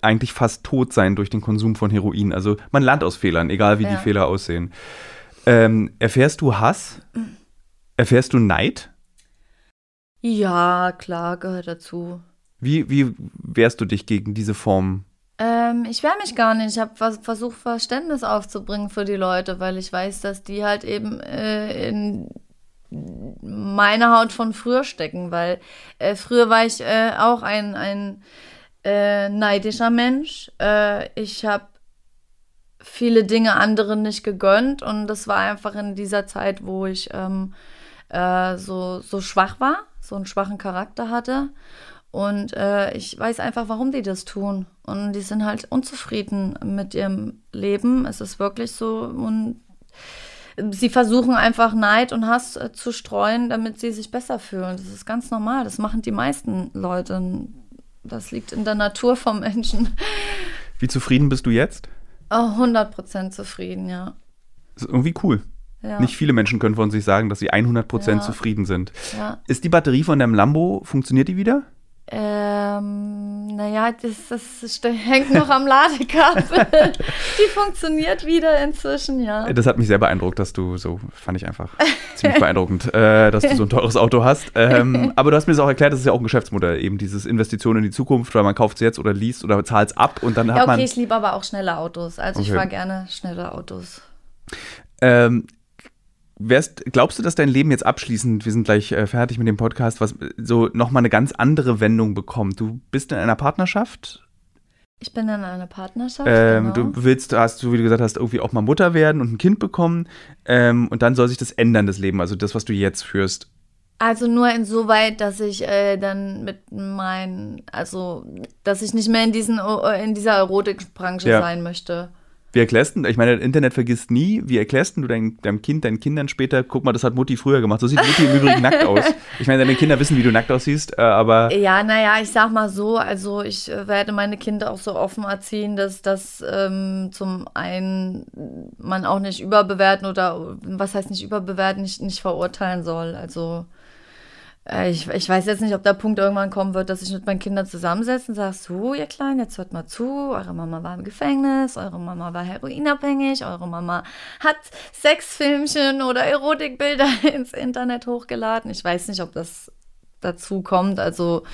eigentlich fast tot sein durch den Konsum von Heroin. Also man lernt aus Fehlern, egal wie ja. die Fehler aussehen. Ähm, erfährst du Hass? Mhm. Erfährst du Neid? Ja, klar, gehört dazu. Wie, wie wehrst du dich gegen diese Form Ähm, ich wehre mich gar nicht. Ich habe vers versucht, Verständnis aufzubringen für die Leute, weil ich weiß, dass die halt eben äh, in meine Haut von früher stecken, weil äh, früher war ich äh, auch ein, ein äh, neidischer Mensch. Äh, ich habe viele Dinge anderen nicht gegönnt und das war einfach in dieser Zeit, wo ich ähm, äh, so, so schwach war, so einen schwachen Charakter hatte. Und äh, ich weiß einfach, warum die das tun. Und die sind halt unzufrieden mit ihrem Leben. Es ist wirklich so. Und sie versuchen einfach Neid und Hass äh, zu streuen, damit sie sich besser fühlen. Das ist ganz normal. Das machen die meisten Leute. Das liegt in der Natur vom Menschen. Wie zufrieden bist du jetzt? Oh, 100% zufrieden, ja. Das ist irgendwie cool. Ja. Nicht viele Menschen können von sich sagen, dass sie 100% ja. zufrieden sind. Ja. Ist die Batterie von deinem Lambo, funktioniert die wieder? Ähm, naja, das, das hängt noch am Ladekabel. *laughs* Die funktioniert wieder inzwischen, ja. Das hat mich sehr beeindruckt, dass du so, fand ich einfach ziemlich beeindruckend, äh, dass du so ein teures Auto hast. Ähm, *laughs* aber du hast mir das auch erklärt, das ist ja auch ein Geschäftsmodell, eben dieses Investition in die Zukunft, weil man kauft es jetzt oder liest oder zahlt es ab und dann hat ja, okay, man. Okay, ich liebe aber auch schnelle Autos. Also okay. ich fahre gerne schnelle Autos. Ähm, Wärst, glaubst du, dass dein Leben jetzt abschließend, wir sind gleich äh, fertig mit dem Podcast, was so nochmal eine ganz andere Wendung bekommt? Du bist in einer Partnerschaft? Ich bin in einer Partnerschaft. Ähm, genau. Du willst, hast du, wie du gesagt hast, irgendwie auch mal Mutter werden und ein Kind bekommen. Ähm, und dann soll sich das ändern, das Leben, also das, was du jetzt führst. Also nur insoweit, dass ich äh, dann mit meinen, also dass ich nicht mehr in diesen in dieser Erotikbranche ja. sein möchte. Wie erklärst du, ich meine, das Internet vergisst nie, wie erklärst du dein, deinem Kind, deinen Kindern später, guck mal, das hat Mutti früher gemacht. So sieht Mutti im Übrigen nackt aus. Ich meine, deine Kinder wissen, wie du nackt aussiehst, äh, aber. Ja, naja, ich sag mal so, also ich äh, werde meine Kinder auch so offen erziehen, dass das ähm, zum einen man auch nicht überbewerten oder was heißt nicht überbewerten, nicht, nicht verurteilen soll. Also ich, ich weiß jetzt nicht, ob der Punkt irgendwann kommen wird, dass ich mit meinen Kindern zusammensetze und sage, so, ihr Kleinen, jetzt hört mal zu, eure Mama war im Gefängnis, eure Mama war heroinabhängig, eure Mama hat Sexfilmchen oder Erotikbilder *laughs* ins Internet hochgeladen. Ich weiß nicht, ob das dazu kommt. Also.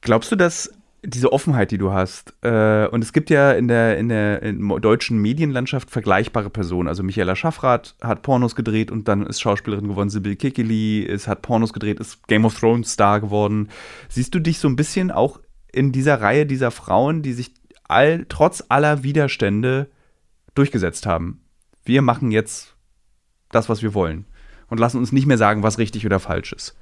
Glaubst du, dass diese Offenheit, die du hast. Äh, und es gibt ja in der, in der in deutschen Medienlandschaft vergleichbare Personen. Also Michaela Schaffrath hat Pornos gedreht und dann ist Schauspielerin geworden. Sibyl Kikili ist, hat Pornos gedreht, ist Game of Thrones Star geworden. Siehst du dich so ein bisschen auch in dieser Reihe dieser Frauen, die sich all, trotz aller Widerstände durchgesetzt haben? Wir machen jetzt das, was wir wollen und lassen uns nicht mehr sagen, was richtig oder falsch ist.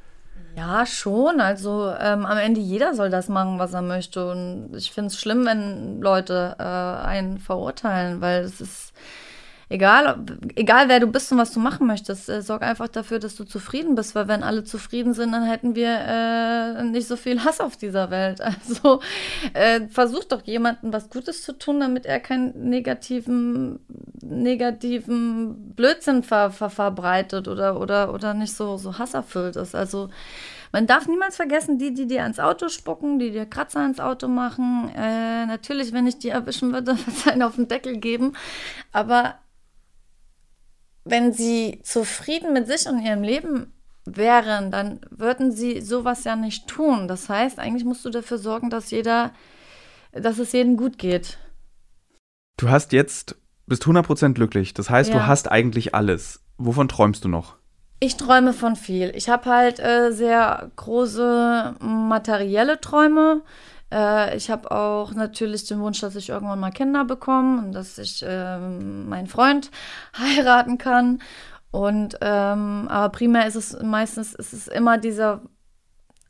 Ja, schon. Also ähm, am Ende jeder soll das machen, was er möchte. Und ich finde es schlimm, wenn Leute äh, einen verurteilen, weil es ist egal, egal wer du bist und was du machen möchtest, äh, sorg einfach dafür, dass du zufrieden bist, weil wenn alle zufrieden sind, dann hätten wir äh, nicht so viel Hass auf dieser Welt. *laughs* Also äh, versuch doch jemandem was Gutes zu tun, damit er keinen negativen, negativen Blödsinn ver, ver, verbreitet oder, oder, oder nicht so, so hasserfüllt ist. Also man darf niemals vergessen, die, die dir ans Auto spucken, die dir Kratzer ins Auto machen. Äh, natürlich, wenn ich die erwischen würde, *laughs* wird es einen auf den Deckel geben. Aber wenn sie zufrieden mit sich und ihrem Leben wären, dann würden sie sowas ja nicht tun. Das heißt, eigentlich musst du dafür sorgen, dass jeder, dass es jedem gut geht. Du hast jetzt, bist 100% glücklich. Das heißt, ja. du hast eigentlich alles. Wovon träumst du noch? Ich träume von viel. Ich habe halt äh, sehr große materielle Träume. Äh, ich habe auch natürlich den Wunsch, dass ich irgendwann mal Kinder bekomme und dass ich äh, meinen Freund *laughs* heiraten kann. Und ähm, aber primär ist es meistens ist es immer dieser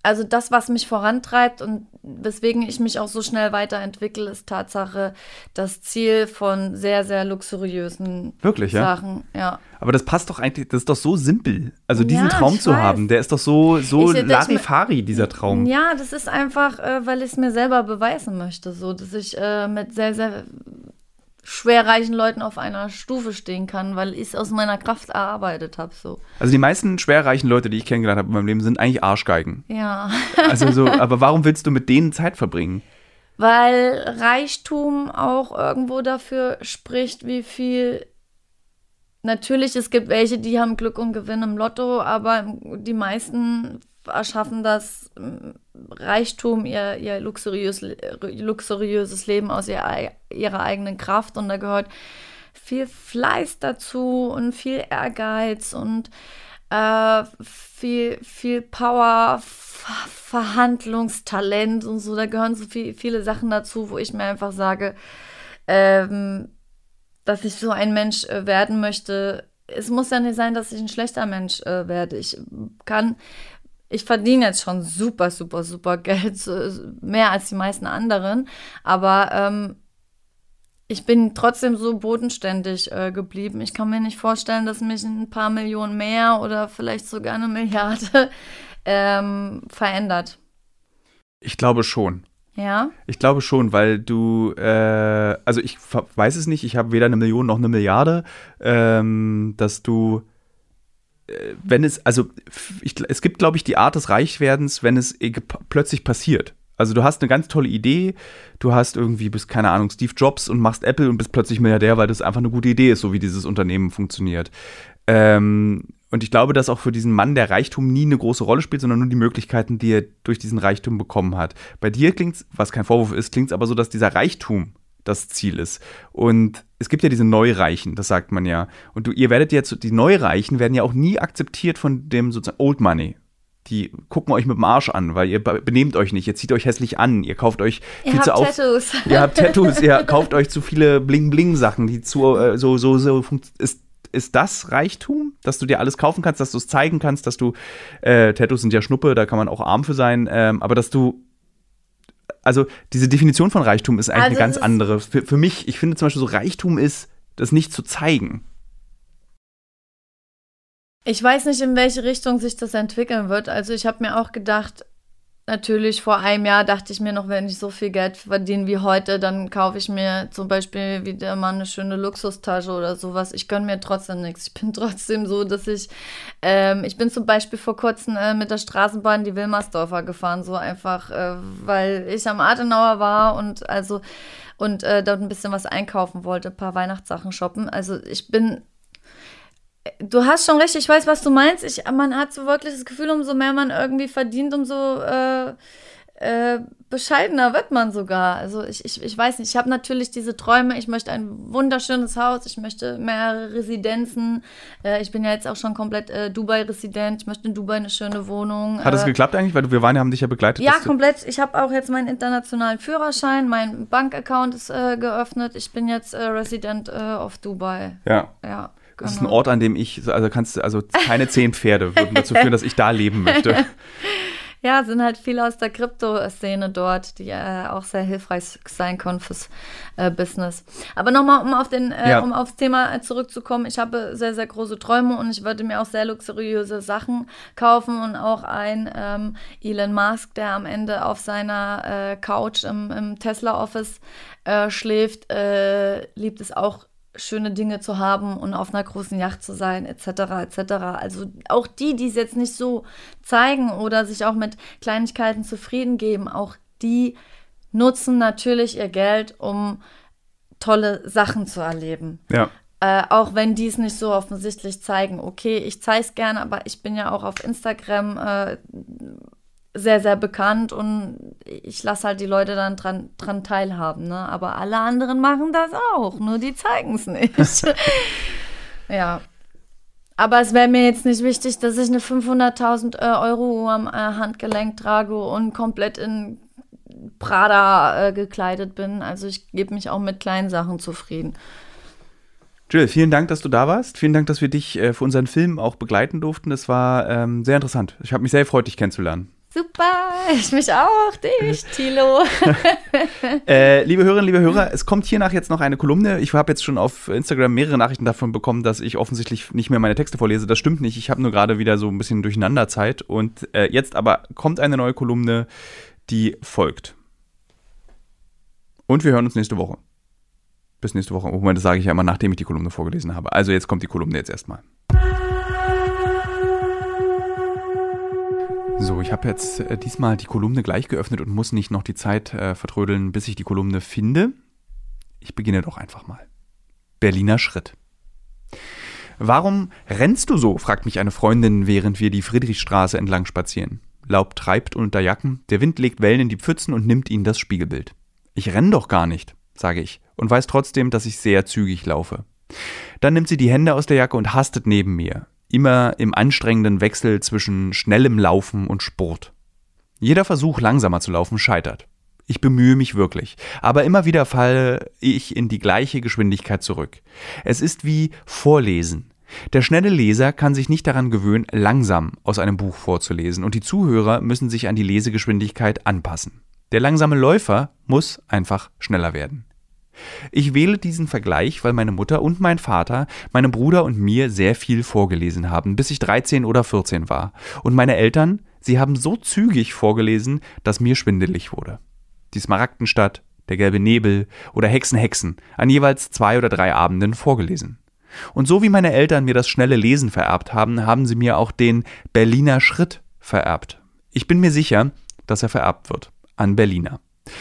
also das, was mich vorantreibt und weswegen ich mich auch so schnell weiterentwickle, ist Tatsache das Ziel von sehr, sehr luxuriösen Wirklich, Sachen. Ja? ja. Aber das passt doch eigentlich, das ist doch so simpel. Also diesen ja, Traum zu weiß. haben, der ist doch so, so ich, Larifari, dieser Traum. Ja, das ist einfach, äh, weil ich es mir selber beweisen möchte, so dass ich äh, mit sehr, sehr schwerreichen Leuten auf einer Stufe stehen kann, weil ich es aus meiner Kraft erarbeitet habe. So. Also die meisten schwerreichen Leute, die ich kennengelernt habe in meinem Leben, sind eigentlich Arschgeigen. Ja. *laughs* also so, aber warum willst du mit denen Zeit verbringen? Weil Reichtum auch irgendwo dafür spricht, wie viel. Natürlich, es gibt welche, die haben Glück und Gewinn im Lotto, aber die meisten erschaffen das Reichtum, ihr, ihr luxuriös, luxuriöses Leben aus ihr, ihrer eigenen Kraft und da gehört viel Fleiß dazu und viel Ehrgeiz und äh, viel, viel Power, Ver Verhandlungstalent und so. Da gehören so viel, viele Sachen dazu, wo ich mir einfach sage, ähm, dass ich so ein Mensch äh, werden möchte. Es muss ja nicht sein, dass ich ein schlechter Mensch äh, werde. Ich kann, ich verdiene jetzt schon super, super, super Geld, mehr als die meisten anderen. Aber ähm, ich bin trotzdem so bodenständig äh, geblieben. Ich kann mir nicht vorstellen, dass mich ein paar Millionen mehr oder vielleicht sogar eine Milliarde *laughs* ähm, verändert. Ich glaube schon. Ja. Ich glaube schon, weil du, äh, also ich weiß es nicht, ich habe weder eine Million noch eine Milliarde, ähm, dass du, wenn es, also ich, es gibt, glaube ich, die Art des Reichwerdens, wenn es plötzlich passiert. Also du hast eine ganz tolle Idee, du hast irgendwie, bist keine Ahnung, Steve Jobs und machst Apple und bist plötzlich Milliardär, weil das einfach eine gute Idee ist, so wie dieses Unternehmen funktioniert. Ähm, und ich glaube, dass auch für diesen Mann der Reichtum nie eine große Rolle spielt, sondern nur die Möglichkeiten, die er durch diesen Reichtum bekommen hat. Bei dir klingt es, was kein Vorwurf ist, klingt es aber so, dass dieser Reichtum das Ziel ist. Und es gibt ja diese Neureichen, das sagt man ja. Und du, ihr werdet jetzt, die Neureichen werden ja auch nie akzeptiert von dem sozusagen Old Money die gucken euch mit dem Arsch an, weil ihr benehmt euch nicht, ihr zieht euch hässlich an, ihr kauft euch ihr viel zu auf. Tattoos. *laughs* Ihr habt Tattoos, ihr *laughs* kauft euch zu viele Bling-Bling-Sachen, die zu äh, so, so, so ist, ist das Reichtum, dass du dir alles kaufen kannst, dass du es zeigen kannst, dass du, äh, Tattoos sind ja Schnuppe, da kann man auch arm für sein, ähm, aber dass du also diese Definition von Reichtum ist eigentlich also eine ganz andere. Für, für mich, ich finde zum Beispiel so, Reichtum ist, das nicht zu zeigen. Ich weiß nicht, in welche Richtung sich das entwickeln wird. Also ich habe mir auch gedacht, natürlich vor einem Jahr dachte ich mir noch, wenn ich so viel Geld verdiene wie heute, dann kaufe ich mir zum Beispiel wieder mal eine schöne Luxustasche oder sowas. Ich gönne mir trotzdem nichts. Ich bin *laughs* trotzdem so, dass ich, ähm, ich bin zum Beispiel vor kurzem äh, mit der Straßenbahn die Wilmersdorfer gefahren, so einfach, äh, weil ich am Adenauer war und also und äh, dort ein bisschen was einkaufen wollte, ein paar Weihnachtssachen shoppen. Also ich bin du hast schon recht, ich weiß, was du meinst. Ich, man hat so wirklich das Gefühl, umso mehr man irgendwie verdient, umso äh, äh, bescheidener wird man sogar. Also ich, ich, ich weiß nicht, ich habe natürlich diese Träume, ich möchte ein wunderschönes Haus, ich möchte mehrere Residenzen. Äh, ich bin ja jetzt auch schon komplett äh, Dubai-Resident, ich möchte in Dubai eine schöne Wohnung. Hat das äh, geklappt eigentlich? Weil wir waren, haben dich ja begleitet. Ja, komplett. Ich habe auch jetzt meinen internationalen Führerschein, mein Bankaccount ist äh, geöffnet. Ich bin jetzt äh, Resident auf Dubai. Ja. Ja. Das ist ein Ort, an dem ich, also kannst also keine zehn Pferde würden dazu führen, dass ich da leben möchte. *laughs* Ja, sind halt viele aus der Krypto-Szene dort, die äh, auch sehr hilfreich sein können fürs äh, Business. Aber nochmal, um auf den, äh, ja. um aufs Thema äh, zurückzukommen, ich habe sehr, sehr große Träume und ich würde mir auch sehr luxuriöse Sachen kaufen und auch ein ähm, Elon Musk, der am Ende auf seiner äh, Couch im, im Tesla-Office äh, schläft, liebt es auch schöne Dinge zu haben und auf einer großen Yacht zu sein, etc., etc. Also auch die, die es jetzt nicht so zeigen oder sich auch mit Kleinigkeiten zufrieden geben, auch die nutzen natürlich ihr Geld, um tolle Sachen zu erleben. Ja. Äh, auch wenn die es nicht so offensichtlich zeigen. Okay, ich zeige es gerne, aber ich bin ja auch auf Instagram äh, sehr, sehr bekannt und ich lasse halt die Leute dann dran, dran teilhaben. Ne? Aber alle anderen machen das auch, nur die zeigen es nicht. *laughs* ja. Aber es wäre mir jetzt nicht wichtig, dass ich eine 500.000 äh, Euro Uhr am äh, Handgelenk trage und komplett in Prada äh, gekleidet bin. Also ich gebe mich auch mit kleinen Sachen zufrieden. Jill, vielen Dank, dass du da warst. Vielen Dank, dass wir dich äh, für unseren Film auch begleiten durften. Das war ähm, sehr interessant. Ich habe mich sehr gefreut, dich kennenzulernen. Super, ich mich auch, dich, Tilo. *laughs* äh, liebe Hörerinnen, liebe Hörer, es kommt hiernach jetzt noch eine Kolumne. Ich habe jetzt schon auf Instagram mehrere Nachrichten davon bekommen, dass ich offensichtlich nicht mehr meine Texte vorlese. Das stimmt nicht. Ich habe nur gerade wieder so ein bisschen Durcheinanderzeit. Und äh, jetzt aber kommt eine neue Kolumne, die folgt. Und wir hören uns nächste Woche. Bis nächste Woche. Moment, das sage ich ja immer, nachdem ich die Kolumne vorgelesen habe. Also jetzt kommt die Kolumne jetzt erstmal. So, ich habe jetzt äh, diesmal die Kolumne gleich geöffnet und muss nicht noch die Zeit äh, vertrödeln, bis ich die Kolumne finde. Ich beginne doch einfach mal. Berliner Schritt. Warum rennst du so? fragt mich eine Freundin, während wir die Friedrichstraße entlang spazieren. Laub treibt unter Jacken, der Wind legt Wellen in die Pfützen und nimmt ihnen das Spiegelbild. Ich renn doch gar nicht, sage ich, und weiß trotzdem, dass ich sehr zügig laufe. Dann nimmt sie die Hände aus der Jacke und hastet neben mir, immer im anstrengenden Wechsel zwischen schnellem Laufen und Sport. Jeder Versuch, langsamer zu laufen, scheitert. Ich bemühe mich wirklich, aber immer wieder falle ich in die gleiche Geschwindigkeit zurück. Es ist wie Vorlesen. Der schnelle Leser kann sich nicht daran gewöhnen, langsam aus einem Buch vorzulesen, und die Zuhörer müssen sich an die Lesegeschwindigkeit anpassen. Der langsame Läufer muss einfach schneller werden. Ich wähle diesen Vergleich, weil meine Mutter und mein Vater meinem Bruder und mir sehr viel vorgelesen haben, bis ich 13 oder 14 war. Und meine Eltern, sie haben so zügig vorgelesen, dass mir schwindelig wurde. Die Smaragdenstadt, der gelbe Nebel oder Hexen Hexen an jeweils zwei oder drei Abenden vorgelesen. Und so wie meine Eltern mir das schnelle Lesen vererbt haben, haben sie mir auch den Berliner Schritt vererbt. Ich bin mir sicher, dass er vererbt wird an Berliner.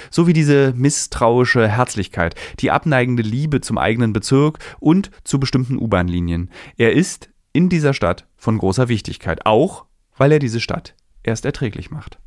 So wie diese misstrauische Herzlichkeit, die abneigende Liebe zum eigenen Bezirk und zu bestimmten U-Bahn-Linien. Er ist in dieser Stadt von großer Wichtigkeit, auch weil er diese Stadt erst erträglich macht.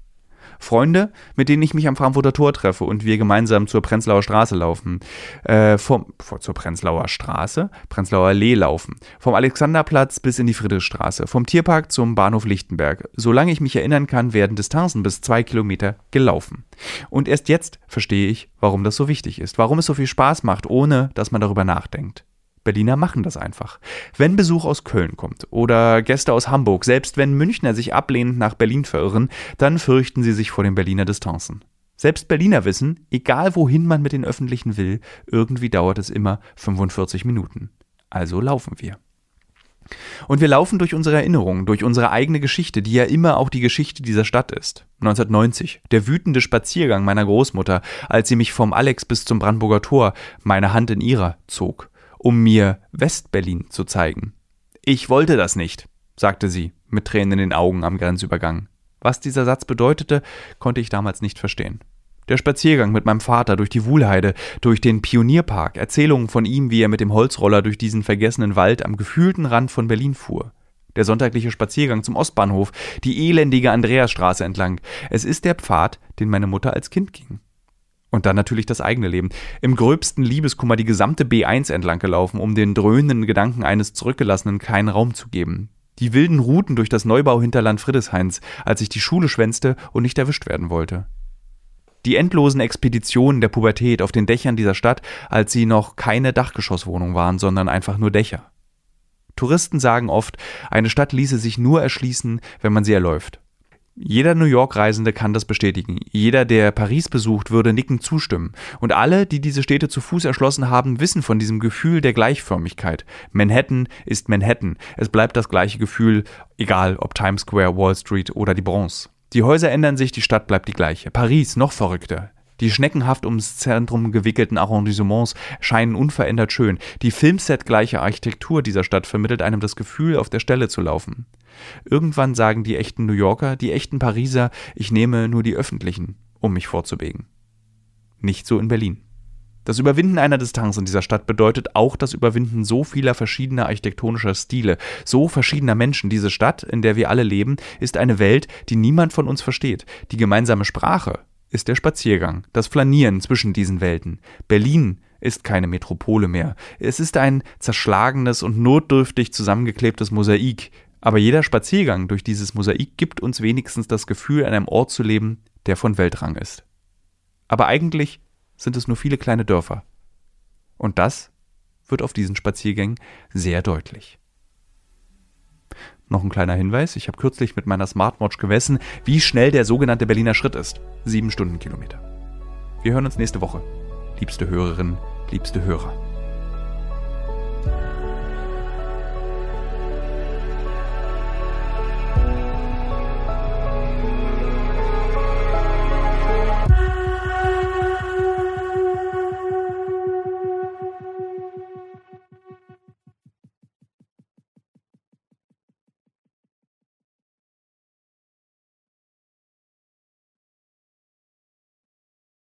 Freunde, mit denen ich mich am Frankfurter Tor treffe und wir gemeinsam zur Prenzlauer Straße laufen. Äh, vom, zur Prenzlauer Straße? Prenzlauer Allee laufen. Vom Alexanderplatz bis in die Friedrichstraße. Vom Tierpark zum Bahnhof Lichtenberg. Solange ich mich erinnern kann, werden Distanzen bis zwei Kilometer gelaufen. Und erst jetzt verstehe ich, warum das so wichtig ist. Warum es so viel Spaß macht, ohne dass man darüber nachdenkt. Berliner machen das einfach. Wenn Besuch aus Köln kommt oder Gäste aus Hamburg, selbst wenn Münchner sich ablehnend nach Berlin verirren, dann fürchten sie sich vor den Berliner Distanzen. Selbst Berliner wissen, egal wohin man mit den Öffentlichen will, irgendwie dauert es immer 45 Minuten. Also laufen wir. Und wir laufen durch unsere Erinnerungen, durch unsere eigene Geschichte, die ja immer auch die Geschichte dieser Stadt ist. 1990, der wütende Spaziergang meiner Großmutter, als sie mich vom Alex bis zum Brandenburger Tor, meine Hand in ihrer, zog um mir Westberlin zu zeigen. Ich wollte das nicht, sagte sie, mit Tränen in den Augen am Grenzübergang. Was dieser Satz bedeutete, konnte ich damals nicht verstehen. Der Spaziergang mit meinem Vater durch die Wuhlheide, durch den Pionierpark, Erzählungen von ihm, wie er mit dem Holzroller durch diesen vergessenen Wald am gefühlten Rand von Berlin fuhr. Der sonntagliche Spaziergang zum Ostbahnhof, die elendige Andreasstraße entlang. Es ist der Pfad, den meine Mutter als Kind ging. Und dann natürlich das eigene Leben. Im gröbsten Liebeskummer die gesamte B1 entlang gelaufen, um den dröhnenden Gedanken eines Zurückgelassenen keinen Raum zu geben. Die wilden Routen durch das Neubauhinterland Friedesheins, als ich die Schule schwänzte und nicht erwischt werden wollte. Die endlosen Expeditionen der Pubertät auf den Dächern dieser Stadt, als sie noch keine Dachgeschosswohnung waren, sondern einfach nur Dächer. Touristen sagen oft, eine Stadt ließe sich nur erschließen, wenn man sie erläuft. Jeder New York-Reisende kann das bestätigen. Jeder, der Paris besucht, würde nickend zustimmen. Und alle, die diese Städte zu Fuß erschlossen haben, wissen von diesem Gefühl der Gleichförmigkeit. Manhattan ist Manhattan. Es bleibt das gleiche Gefühl, egal ob Times Square, Wall Street oder die Bronze. Die Häuser ändern sich, die Stadt bleibt die gleiche. Paris noch verrückter. Die schneckenhaft ums Zentrum gewickelten Arrondissements scheinen unverändert schön. Die Filmset-gleiche Architektur dieser Stadt vermittelt einem das Gefühl, auf der Stelle zu laufen. Irgendwann sagen die echten New Yorker, die echten Pariser, ich nehme nur die öffentlichen, um mich vorzubewegen. Nicht so in Berlin. Das Überwinden einer Distanz in dieser Stadt bedeutet auch das Überwinden so vieler verschiedener architektonischer Stile, so verschiedener Menschen. Diese Stadt, in der wir alle leben, ist eine Welt, die niemand von uns versteht. Die gemeinsame Sprache ist der Spaziergang, das Flanieren zwischen diesen Welten. Berlin ist keine Metropole mehr. Es ist ein zerschlagenes und notdürftig zusammengeklebtes Mosaik, aber jeder Spaziergang durch dieses Mosaik gibt uns wenigstens das Gefühl, an einem Ort zu leben, der von Weltrang ist. Aber eigentlich sind es nur viele kleine Dörfer. Und das wird auf diesen Spaziergängen sehr deutlich. Noch ein kleiner Hinweis, ich habe kürzlich mit meiner Smartwatch gemessen, wie schnell der sogenannte Berliner Schritt ist. Sieben Stundenkilometer. Wir hören uns nächste Woche. Liebste Hörerinnen, liebste Hörer.